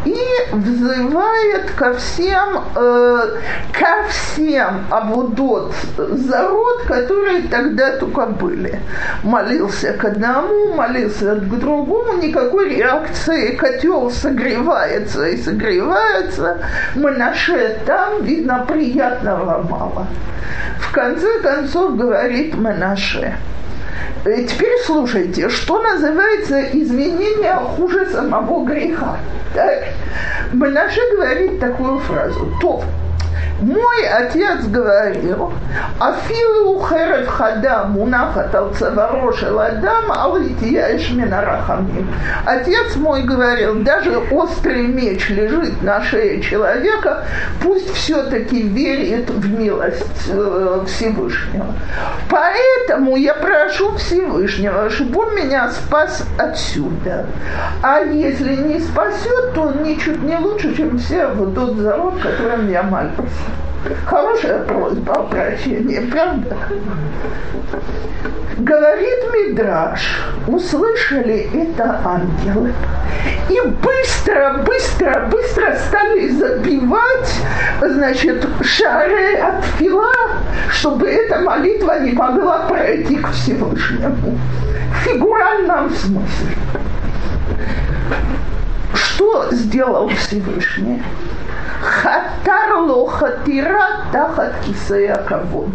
и взывает ко всем, э, ко всем Абудот Зарод, которые тогда только были. Молился к одному, молился к другому, никакой реакции, котел согревается и согревается, Манаше там, видно, приятного мало. В конце концов говорит Манаше – теперь слушайте, что называется изменение хуже самого греха. Так? Банаше говорит такую фразу. То, мой отец говорил, афилу херев хада мунахат ал цаварошел адам ал рахамим. Отец мой говорил, даже острый меч лежит на шее человека, пусть все-таки верит в милость э, Всевышнего. Поэтому я прошу Всевышнего, чтобы он меня спас отсюда. А если не спасет, то он ничуть не лучше, чем все в тот зарод, которым я молюсь. Хорошая просьба о правда? Говорит Мидраш, услышали это ангелы. И быстро, быстро, быстро стали забивать, значит, шары от фила, чтобы эта молитва не могла пройти к Всевышнему. В фигуральном смысле. Что сделал Всевышний? Хатарло хатира тахат кисея кавод.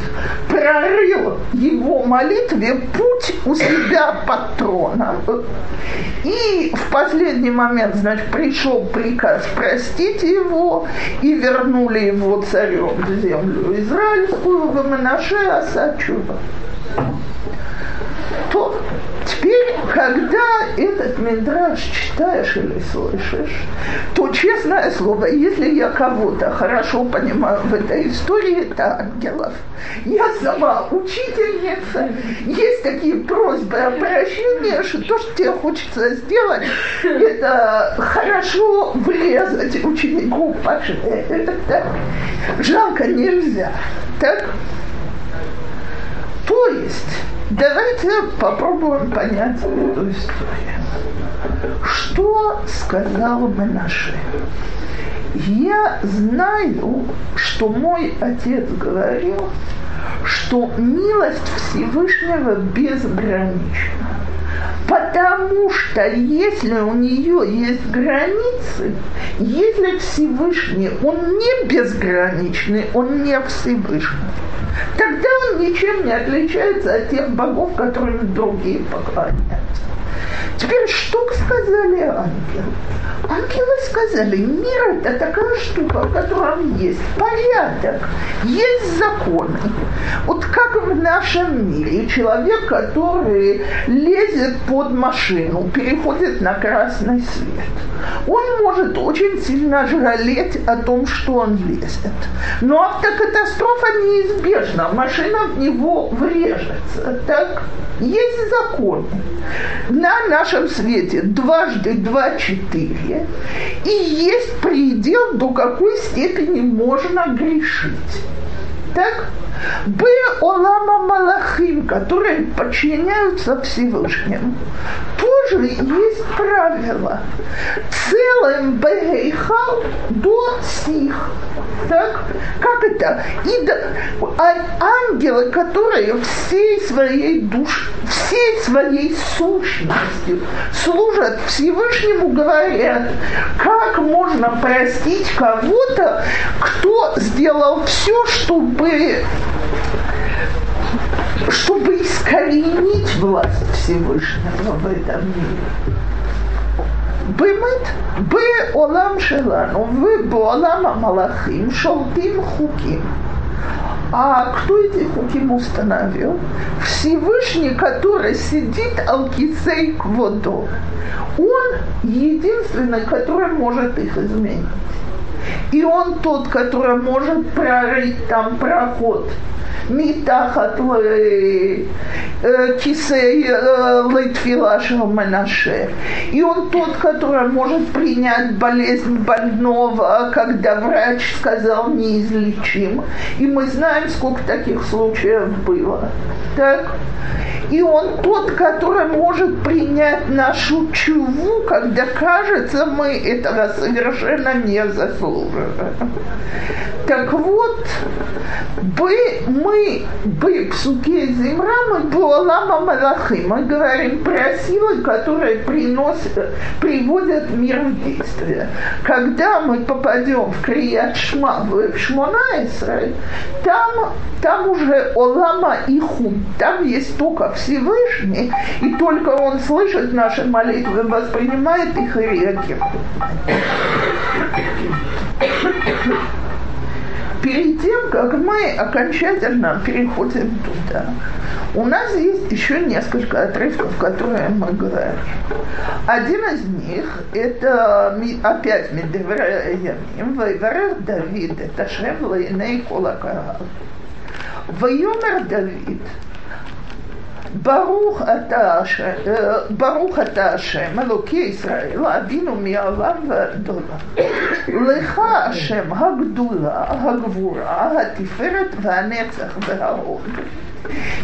Прорыл его молитве путь у себя под троном. И в последний момент, значит, пришел приказ простить его и вернули его царем в землю израильскую в Манаше Асачува. То когда этот мидраж читаешь или слышишь, то, честное слово, если я кого-то хорошо понимаю в этой истории, это ангелов. Я сама учительница, есть такие просьбы обращения, что то, что тебе хочется сделать, это хорошо врезать ученику по шее. Это так. Жалко нельзя. Так? То есть Давайте попробуем понять эту историю. Что сказал Менаше? Я знаю, что мой отец говорил, что милость Всевышнего безгранична. Потому что если у нее есть границы, если Всевышний, он не безграничный, он не Всевышний, тогда он ничем не отличается от тех богов, которым другие поклоняются. Теперь что сказали ангелы? Ангелы сказали, мир это такая штука, в котором есть порядок, есть законы. Вот как в нашем мире человек, который лезет под машину, переходит на красный свет, он может очень сильно жалеть о том, что он лезет. Но автокатастрофа неизбежна, машина в него врежется. Так? Есть законы. На нашем свете дважды два – четыре. И есть предел, до какой степени можно грешить. Так? Б Олама Малахим, которые подчиняются Всевышнему, тоже есть правило. Целым Бейхал до сих. Так? Как это? И да, а ангелы, которые всей своей душ, всей своей сущностью служат Всевышнему, говорят, как можно простить кого-то, кто сделал все, чтобы чтобы искоренить власть Всевышнего в этом мире. באמת, בעולם שלנו ובעולם המלאכים שולטים חוקים. А кто эти хуким установил? Всевышний, который сидит алкисей кводо. Он единственный, который может их изменить. И он тот, который может прорыть там проход מתחת לכיסא לתפילה של Манаше. И он тот, который может принять болезнь больного, когда врач сказал неизлечим. И мы знаем, сколько таких случаев было. Так? И он тот, который может принять нашу чуву, когда кажется, мы этого совершенно не заслуживаем. Так вот, бы, мы в суке Зимра, мы Буалама Малахи, мы говорим про силы, которые приносят, приводят мир в действие. Когда мы попадем в Крият Шма, в Шмона Исраиль, там, там уже Олама и Хун, там есть только Всевышний, и только Он слышит наши молитвы, воспринимает их и реагирует. Перед тем, как мы окончательно переходим туда, у нас есть еще несколько отрывков, которые мы говорим. Один из них – это опять Медеврея Ямим, Давид, это Шем Лейней Колакарал. Вайомер Давид – ברוך אתה השם, ברוך אתה השם, אלוקי ישראל, אבינו מעולם ועד עולם. לך השם הגדולה, הגבורה, התפארת והנצח וההוד.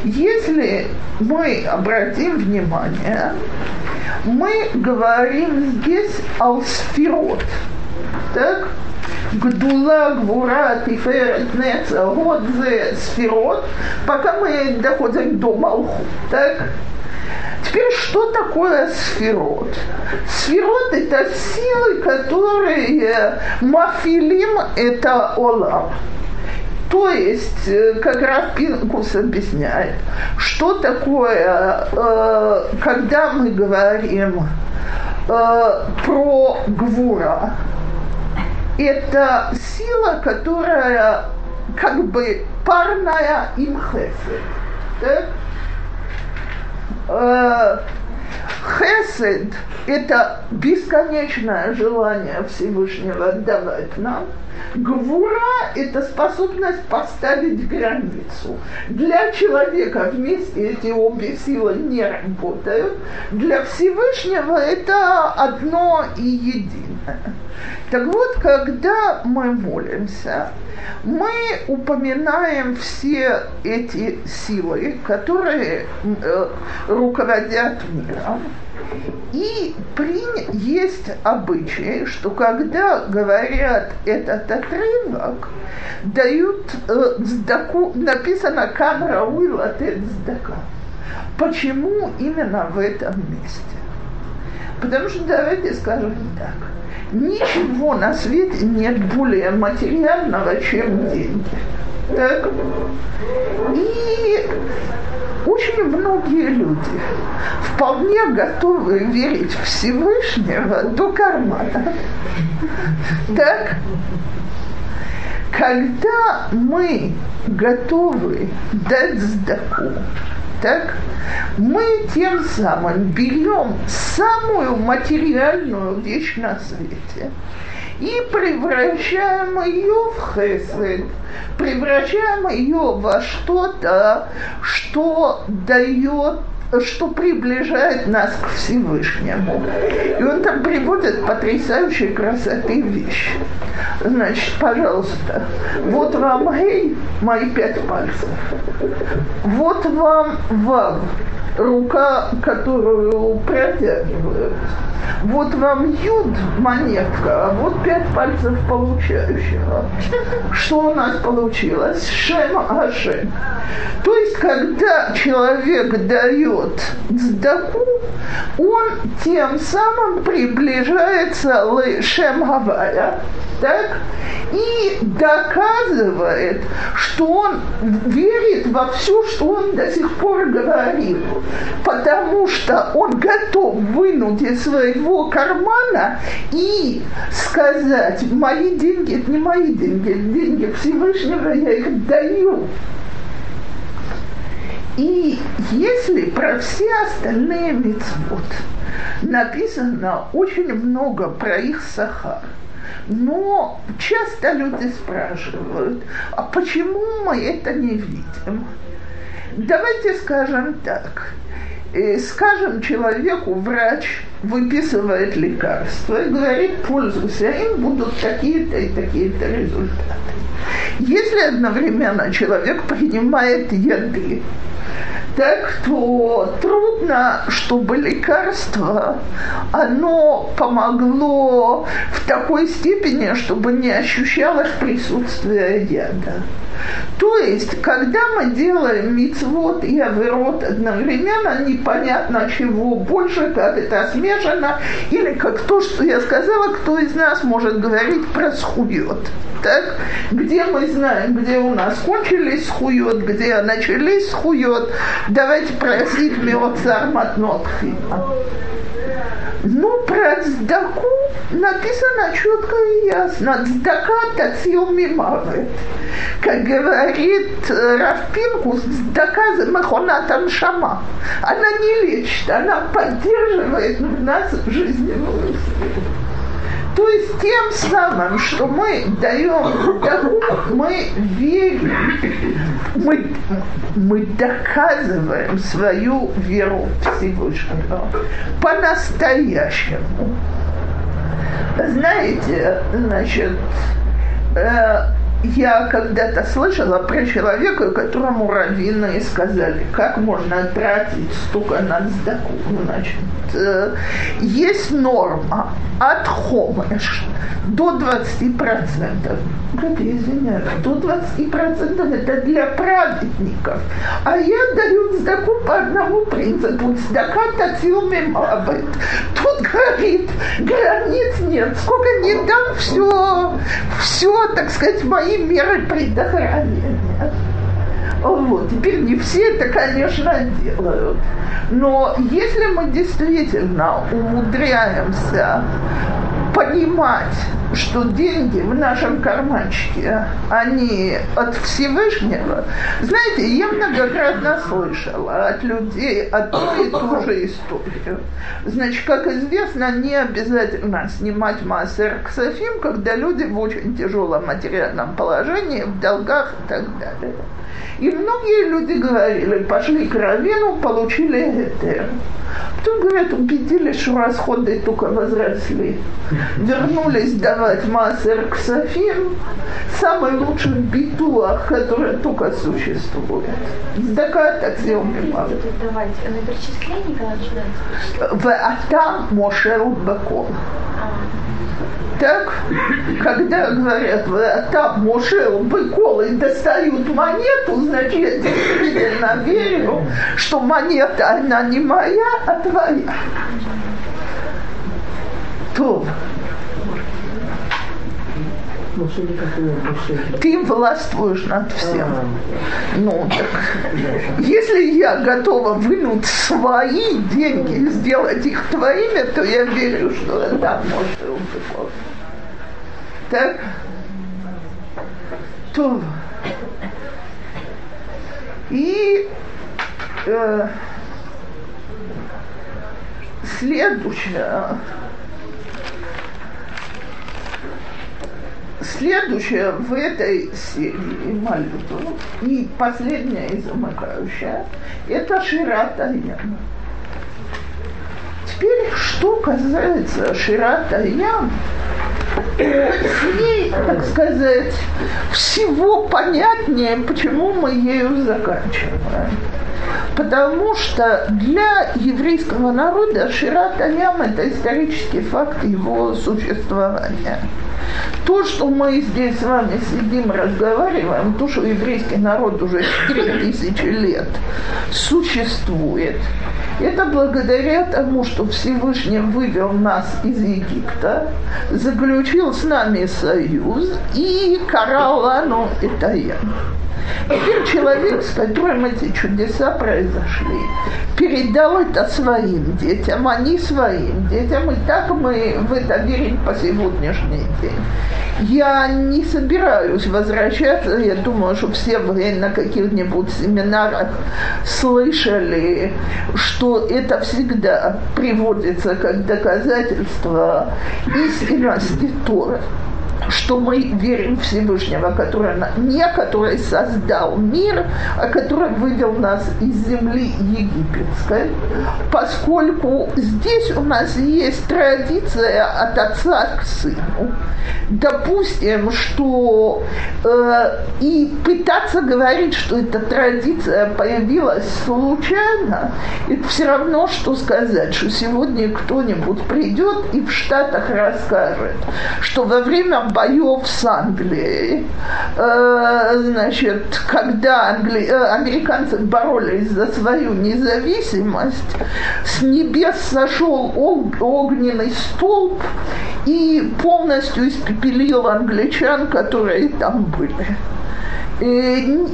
Если мы обратим внимание, мы говорим здесь о сферот. Так? Гдула, Гвура, Тиферет, Неца, вот зе сферот, пока мы доходим до Малху. Так? Теперь, что такое сферот? Сферот – это силы, которые мафилим – это олам. То есть, э, как Рафпинкус объясняет, что такое, э, когда мы говорим э, про Гвура, это сила, которая как бы парная им хесед. Так? Э, хесед – это бесконечное желание Всевышнего давать нам. Гвура – это способность поставить границу. Для человека вместе эти обе силы не работают. Для Всевышнего это одно и единое. Так вот, когда мы молимся, мы упоминаем все эти силы, которые э, руководят миром. И при... есть обычай, что когда говорят этот отрывок, дают э, сдаку, написано «Камера уилатет сдака». Почему именно в этом месте? Потому что давайте скажем так – Ничего на свете нет более материального, чем деньги. И очень многие люди вполне готовы верить Всевышнего до кармана. Так? Когда мы готовы дать сдаку, так, мы тем самым берем самую материальную вещь на свете и превращаем ее в хесед, превращаем ее во что-то, что дает что приближает нас к Всевышнему. И он там приводит потрясающей красоты вещи. Значит, пожалуйста, вот вам гей, мои пять пальцев. Вот вам вав, рука, которую протягивают. Вот вам юд монетка, а вот пять пальцев получающего. Что у нас получилось? Шем Ашем. То есть, когда человек дает сдаку, он тем самым приближается к Шем Гавая, так? И доказывает, что он верит во все, что он до сих пор говорил. Потому что он готов вынуть из своего кармана и сказать, мои деньги, это не мои деньги, это деньги Всевышнего, я их даю. И если про все остальные мецвод написано очень много про их сахар, но часто люди спрашивают, а почему мы это не видим? Давайте скажем так. И скажем человеку, врач выписывает лекарства и говорит, пользуйся, им будут такие-то и такие-то результаты. Если одновременно человек принимает еды, так то трудно, чтобы лекарство, оно помогло в такой степени, чтобы не ощущалось присутствие яда. То есть, когда мы делаем мицвод и аверот одновременно, непонятно чего больше, как это смешано, или как то, что я сказала, кто из нас может говорить про схует. Так? Где мы знаем, где у нас кончились схует, где начались схует. Давайте просить миоцар матнотхима. Ну, про цдаку написано четко и ясно. Цдака тацил мимавет. Как говорит э, Равпинкус, цдака за махонат шама. Она не лечит, она поддерживает в нас жизненную силу. То есть тем самым, что мы даем мы верим, мы, мы доказываем свою веру Всевышнего по-настоящему. Знаете, значит, э, я когда-то слышала про человека, которому раввины сказали, как можно тратить столько на сдаку. Значит, э, есть норма от хомеш до 20%. Говорите, извиняюсь, до 20% это для праведников. А я даю сдаку по одному принципу. Сдака татил мемабет. Тут говорит, границ нет. Сколько не дам, все, все, так сказать, мои меры предохранения. Вот. Теперь не все это, конечно, делают. Но если мы действительно умудряемся понимать, что деньги в нашем карманчике, они от Всевышнего, знаете, я многократно слышала от людей одну и ту же историю. Значит, как известно, не обязательно снимать массер ксофим, когда люди в очень тяжелом материальном положении, в долгах и так далее. И многие люди говорили, пошли к Равину, получили это. Потом, говорят, убедились, что расходы только возросли. Вернулись давать массер к Софим, самый лучший битуах, который только существует. Сдака так Давайте, на перечисление? В Ата Мошел Бакол. Так, когда говорят, там Мошел быкол и достают монету, значит, я действительно верю, что монета, она не моя, а твоя. То. Ты властвуешь над всем. Ну, так, если я готова вынуть свои деньги и сделать их твоими, то я верю, что это может быть. Так? То. И э, следующее. Следующее в этой серии молитвы и последняя и замыкающая – это Ширата Ям. Теперь, что касается Ширата Ям, с ней, так сказать, всего понятнее, почему мы ею заканчиваем. Потому что для еврейского народа Шират Аям – это исторический факт его существования. То, что мы здесь с вами сидим, разговариваем, то, что еврейский народ уже 4000 лет существует, это благодаря тому, что Всевышний вывел нас из Египта, заключил с нами союз и карал Лану и Таян. Теперь человек, с которым эти чудеса произошли, передал это своим детям, не своим детям, и так мы в это верим по сегодняшний день. Я не собираюсь возвращаться, я думаю, что все вы на каких-нибудь семинарах слышали, что это всегда приводится как доказательство истинности Торы что мы верим Всевышнего, который, не который создал мир, а который вывел нас из земли египетской, поскольку здесь у нас есть традиция от отца к сыну. Допустим, что э, и пытаться говорить, что эта традиция появилась случайно, это все равно, что сказать, что сегодня кто-нибудь придет и в Штатах расскажет, что во время боев с Англией, э, значит, когда англи... э, американцы боролись за свою независимость, с небес сошел огненный столб и полностью испепелил англичан, которые там были. И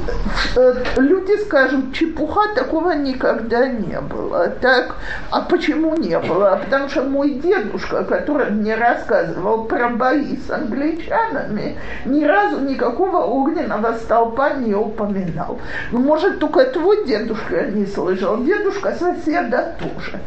э, люди скажут, чепуха, такого никогда не было. Так, а почему не было? Потому что мой дедушка, который мне рассказывал про бои с англичанами, ни разу никакого огненного столпа не упоминал. Ну, может, только твой дедушка не слышал, дедушка соседа тоже.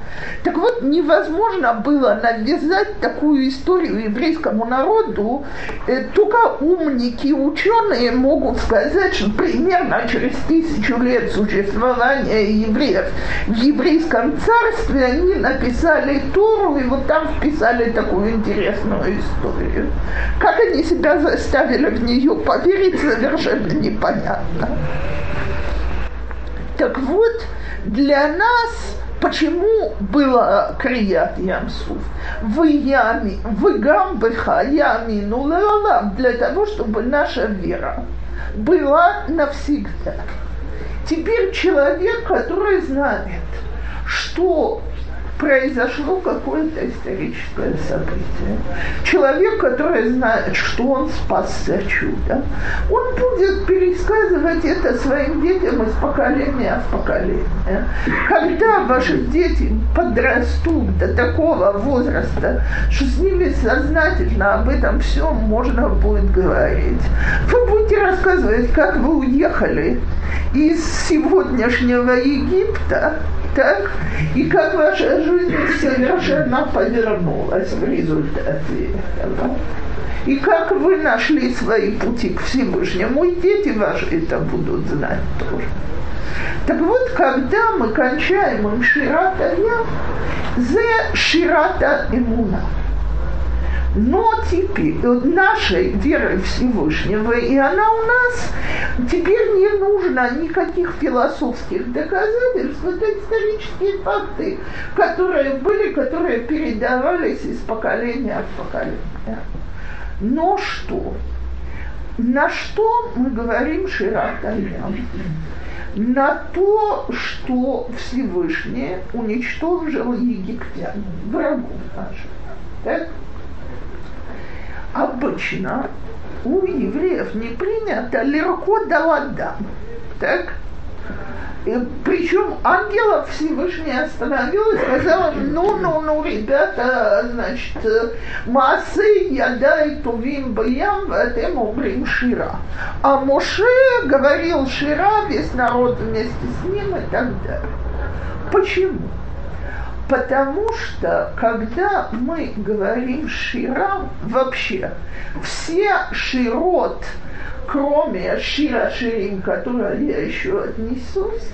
Так вот, невозможно было навязать такую историю еврейскому народу, э, только умники, ученые могут сказать, сказать, что примерно через тысячу лет существования евреев в еврейском царстве они написали Туру и вот там вписали такую интересную историю. Как они себя заставили в нее поверить, совершенно непонятно. Так вот, для нас Почему было Крият Ямсуф? В ями, в гамбеха ями, ну для того, чтобы наша вера была навсегда. Теперь человек, который знает, что произошло какое-то историческое событие. Человек, который знает, что он спасся чудом, он будет пересказывать это своим детям из поколения в поколение. Когда ваши дети подрастут до такого возраста, что с ними сознательно об этом всем можно будет говорить, вы будете рассказывать, как вы уехали из сегодняшнего Египта так? И как ваша жизнь совершенно повернулась в результате этого. И как вы нашли свои пути к Всевышнему, и дети ваши это будут знать тоже. Так вот, когда мы кончаем им Ширата Я, зе Ширата Имуна – но теперь нашей верой Всевышнего, и она у нас теперь не нужно никаких философских доказательств, это исторические факты, которые были, которые передавались из поколения в поколение. Но что? На что мы говорим Ширатаям? На то, что Всевышний уничтожил египтян, врагов наших. Так? Обычно у евреев не принято легко доладам. Так? И, причем ангелов Всевышний остановил и сказал, ну, ну, ну, ребята, значит, массы ядай тувим баям, ватем умрим шира. А Моше говорил шира, весь народ вместе с ним и так далее. Почему? Потому что, когда мы говорим шира, вообще, все широт, кроме шира ширим, который я еще отнесусь,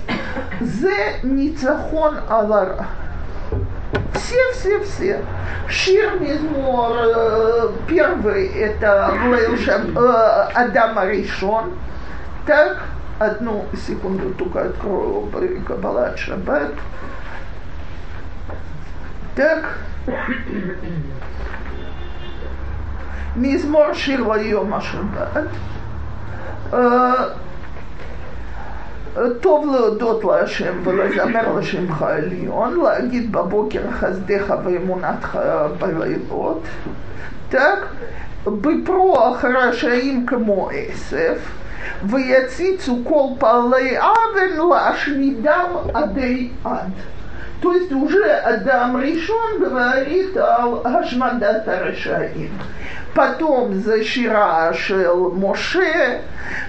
зе ницахон алара. Все, все, все. Шир Мизмор, э, первый это э, Адам Ришон. Так, одну секунду только открою Кабалат Шаббат. Так, מזמור שיר ליום השבת. טוב להודות להשם ולזמר לשמך עליון, להגיד בבוקר חסדיך ואמונתך בלילות. Так, בפרוח רשעים כמו עשף, Ваяцицу кол палей авен лашмидам адей ад. То есть уже Адам Ришон говорит о Хашмадат Рашаим. Потом за Шира шел Моше,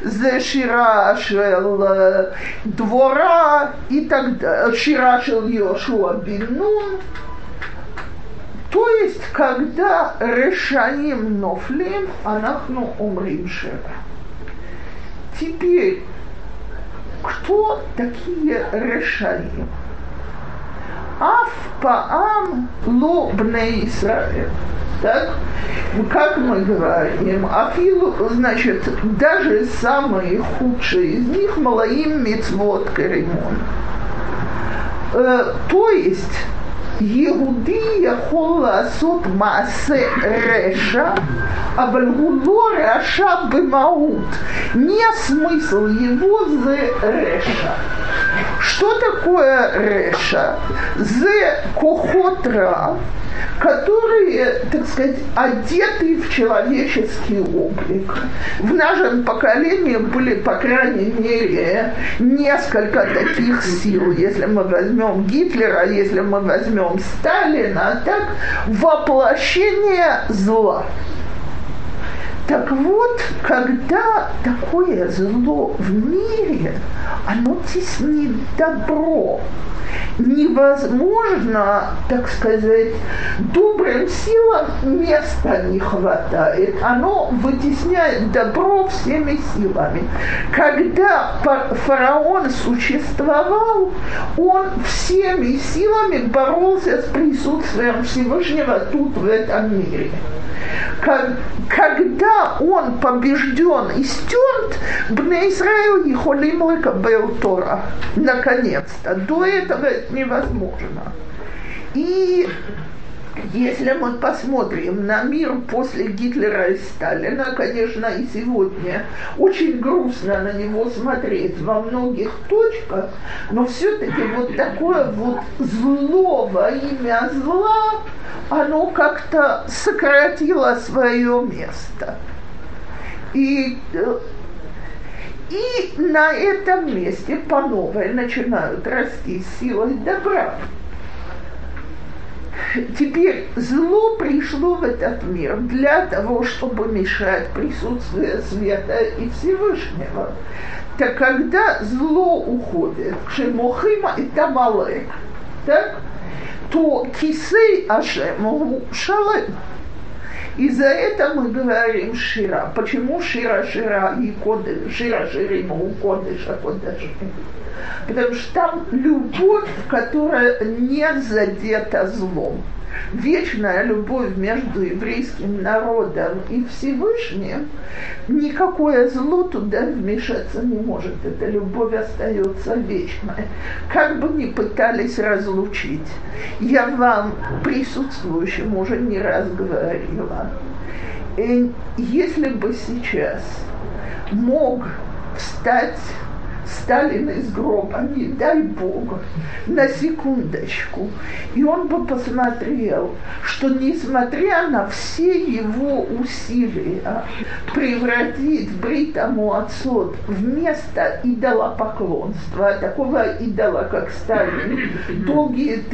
за Шира шел э, Двора и так далее. Шира шел Йошуа Бинун. То есть, когда решаем нофлим, анахну умрим шера. Теперь, кто такие решаем? Аф паам ло бне Исраэль. Так? Как мы говорим, афилу, значит, даже самые худшие из них малаим мицвод каримон. Э, то есть יהודי יכול לעשות מעשה רשע, אבל הוא לא רשע במהות. Не смысл его זה רשע. Что такое реша? Зе кохотра, которые, так сказать, одеты в человеческий облик. В нашем поколении были, по крайней мере, несколько таких сил. Если мы возьмем Гитлера, если мы возьмем Сталина, так, воплощение зла. Так вот, когда такое зло в мире, оно теснит добро. Невозможно, так сказать, добрым силам места не хватает. Оно вытесняет добро всеми силами. Когда фараон существовал, он всеми силами боролся с присутствием Всевышнего тут, в этом мире когда он побежден и стерт, Бне Израиль Ехолим Лекабел Тора. Наконец-то. До этого это невозможно. И если мы посмотрим на мир после Гитлера и Сталина, конечно, и сегодня очень грустно на него смотреть во многих точках, но все-таки вот такое вот зло во имя зла, оно как-то сократило свое место. И и на этом месте по новой начинают расти силы добра. Теперь зло пришло в этот мир для того, чтобы мешать присутствие света и Всевышнего. Так когда зло уходит, к Шемохима и Тамале, так, то кисей Ашему шалем. И за это мы говорим Шира. Почему Шира Шира и Кодыш, Шира Шириму Кодыша Кодыша? Потому что там любовь, которая не задета злом. Вечная любовь между еврейским народом и Всевышним, никакое зло туда вмешаться не может. Эта любовь остается вечной. Как бы ни пытались разлучить. Я вам, присутствующим, уже не раз говорила. Если бы сейчас мог встать Сталин из гроба, не дай Бог, на секундочку. И он бы посмотрел, что несмотря на все его усилия превратить Бритому отцот в место идолопоклонства, такого идола, как Сталин, долгие,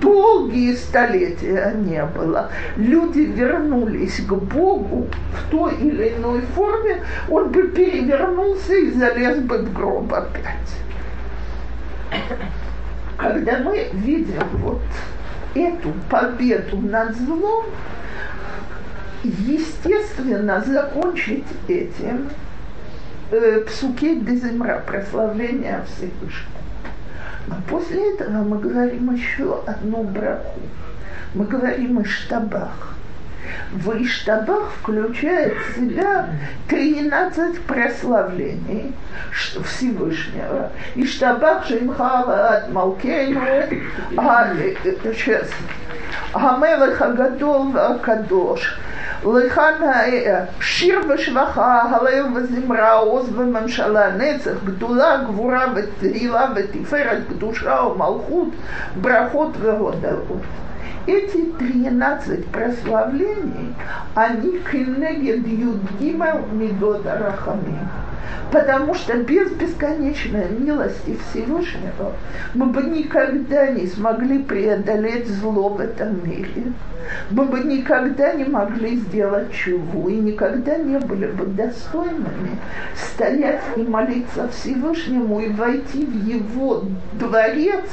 долгие столетия не было. Люди вернулись к Богу в той или иной форме, он бы перевернулся и залез бы в гроб опять. Когда мы видим вот эту победу над злом, естественно, закончить этим э, псуке деземра, прославление Всевышнего. Но после этого мы говорим еще одну браху. Мы говорим о штабах Вайштабах включает в себя 13 прославлений Всевышнего. Иштабах Шимхава от Малкейну, а сейчас Гамелых Агадол Акадош. Лыхана э, э, Шир Вашваха, Галаил Вазимра, Оз Вамамшала, Нецах, Гдула, Гвура, Ила, Ветиферат, Душа, Малхут, Брахот, Вегодавут. Эти 13 прославлений, они кенегед юдгимел мидот арахамим. Потому что без бесконечной милости Всевышнего мы бы никогда не смогли преодолеть зло в этом мире. Мы бы никогда не могли сделать чего и никогда не были бы достойными стоять и молиться Всевышнему и войти в его дворец,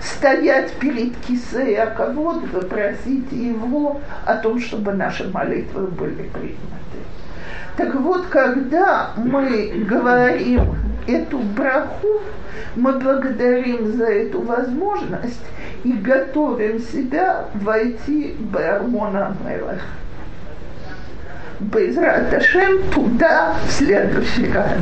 стоять перед Кисея кого-то, просить его о том, чтобы наши молитвы были приняты. Так вот, когда мы говорим эту браху, мы благодарим за эту возможность и готовим себя войти в Армона Мелах. Безраташем туда в следующий раз.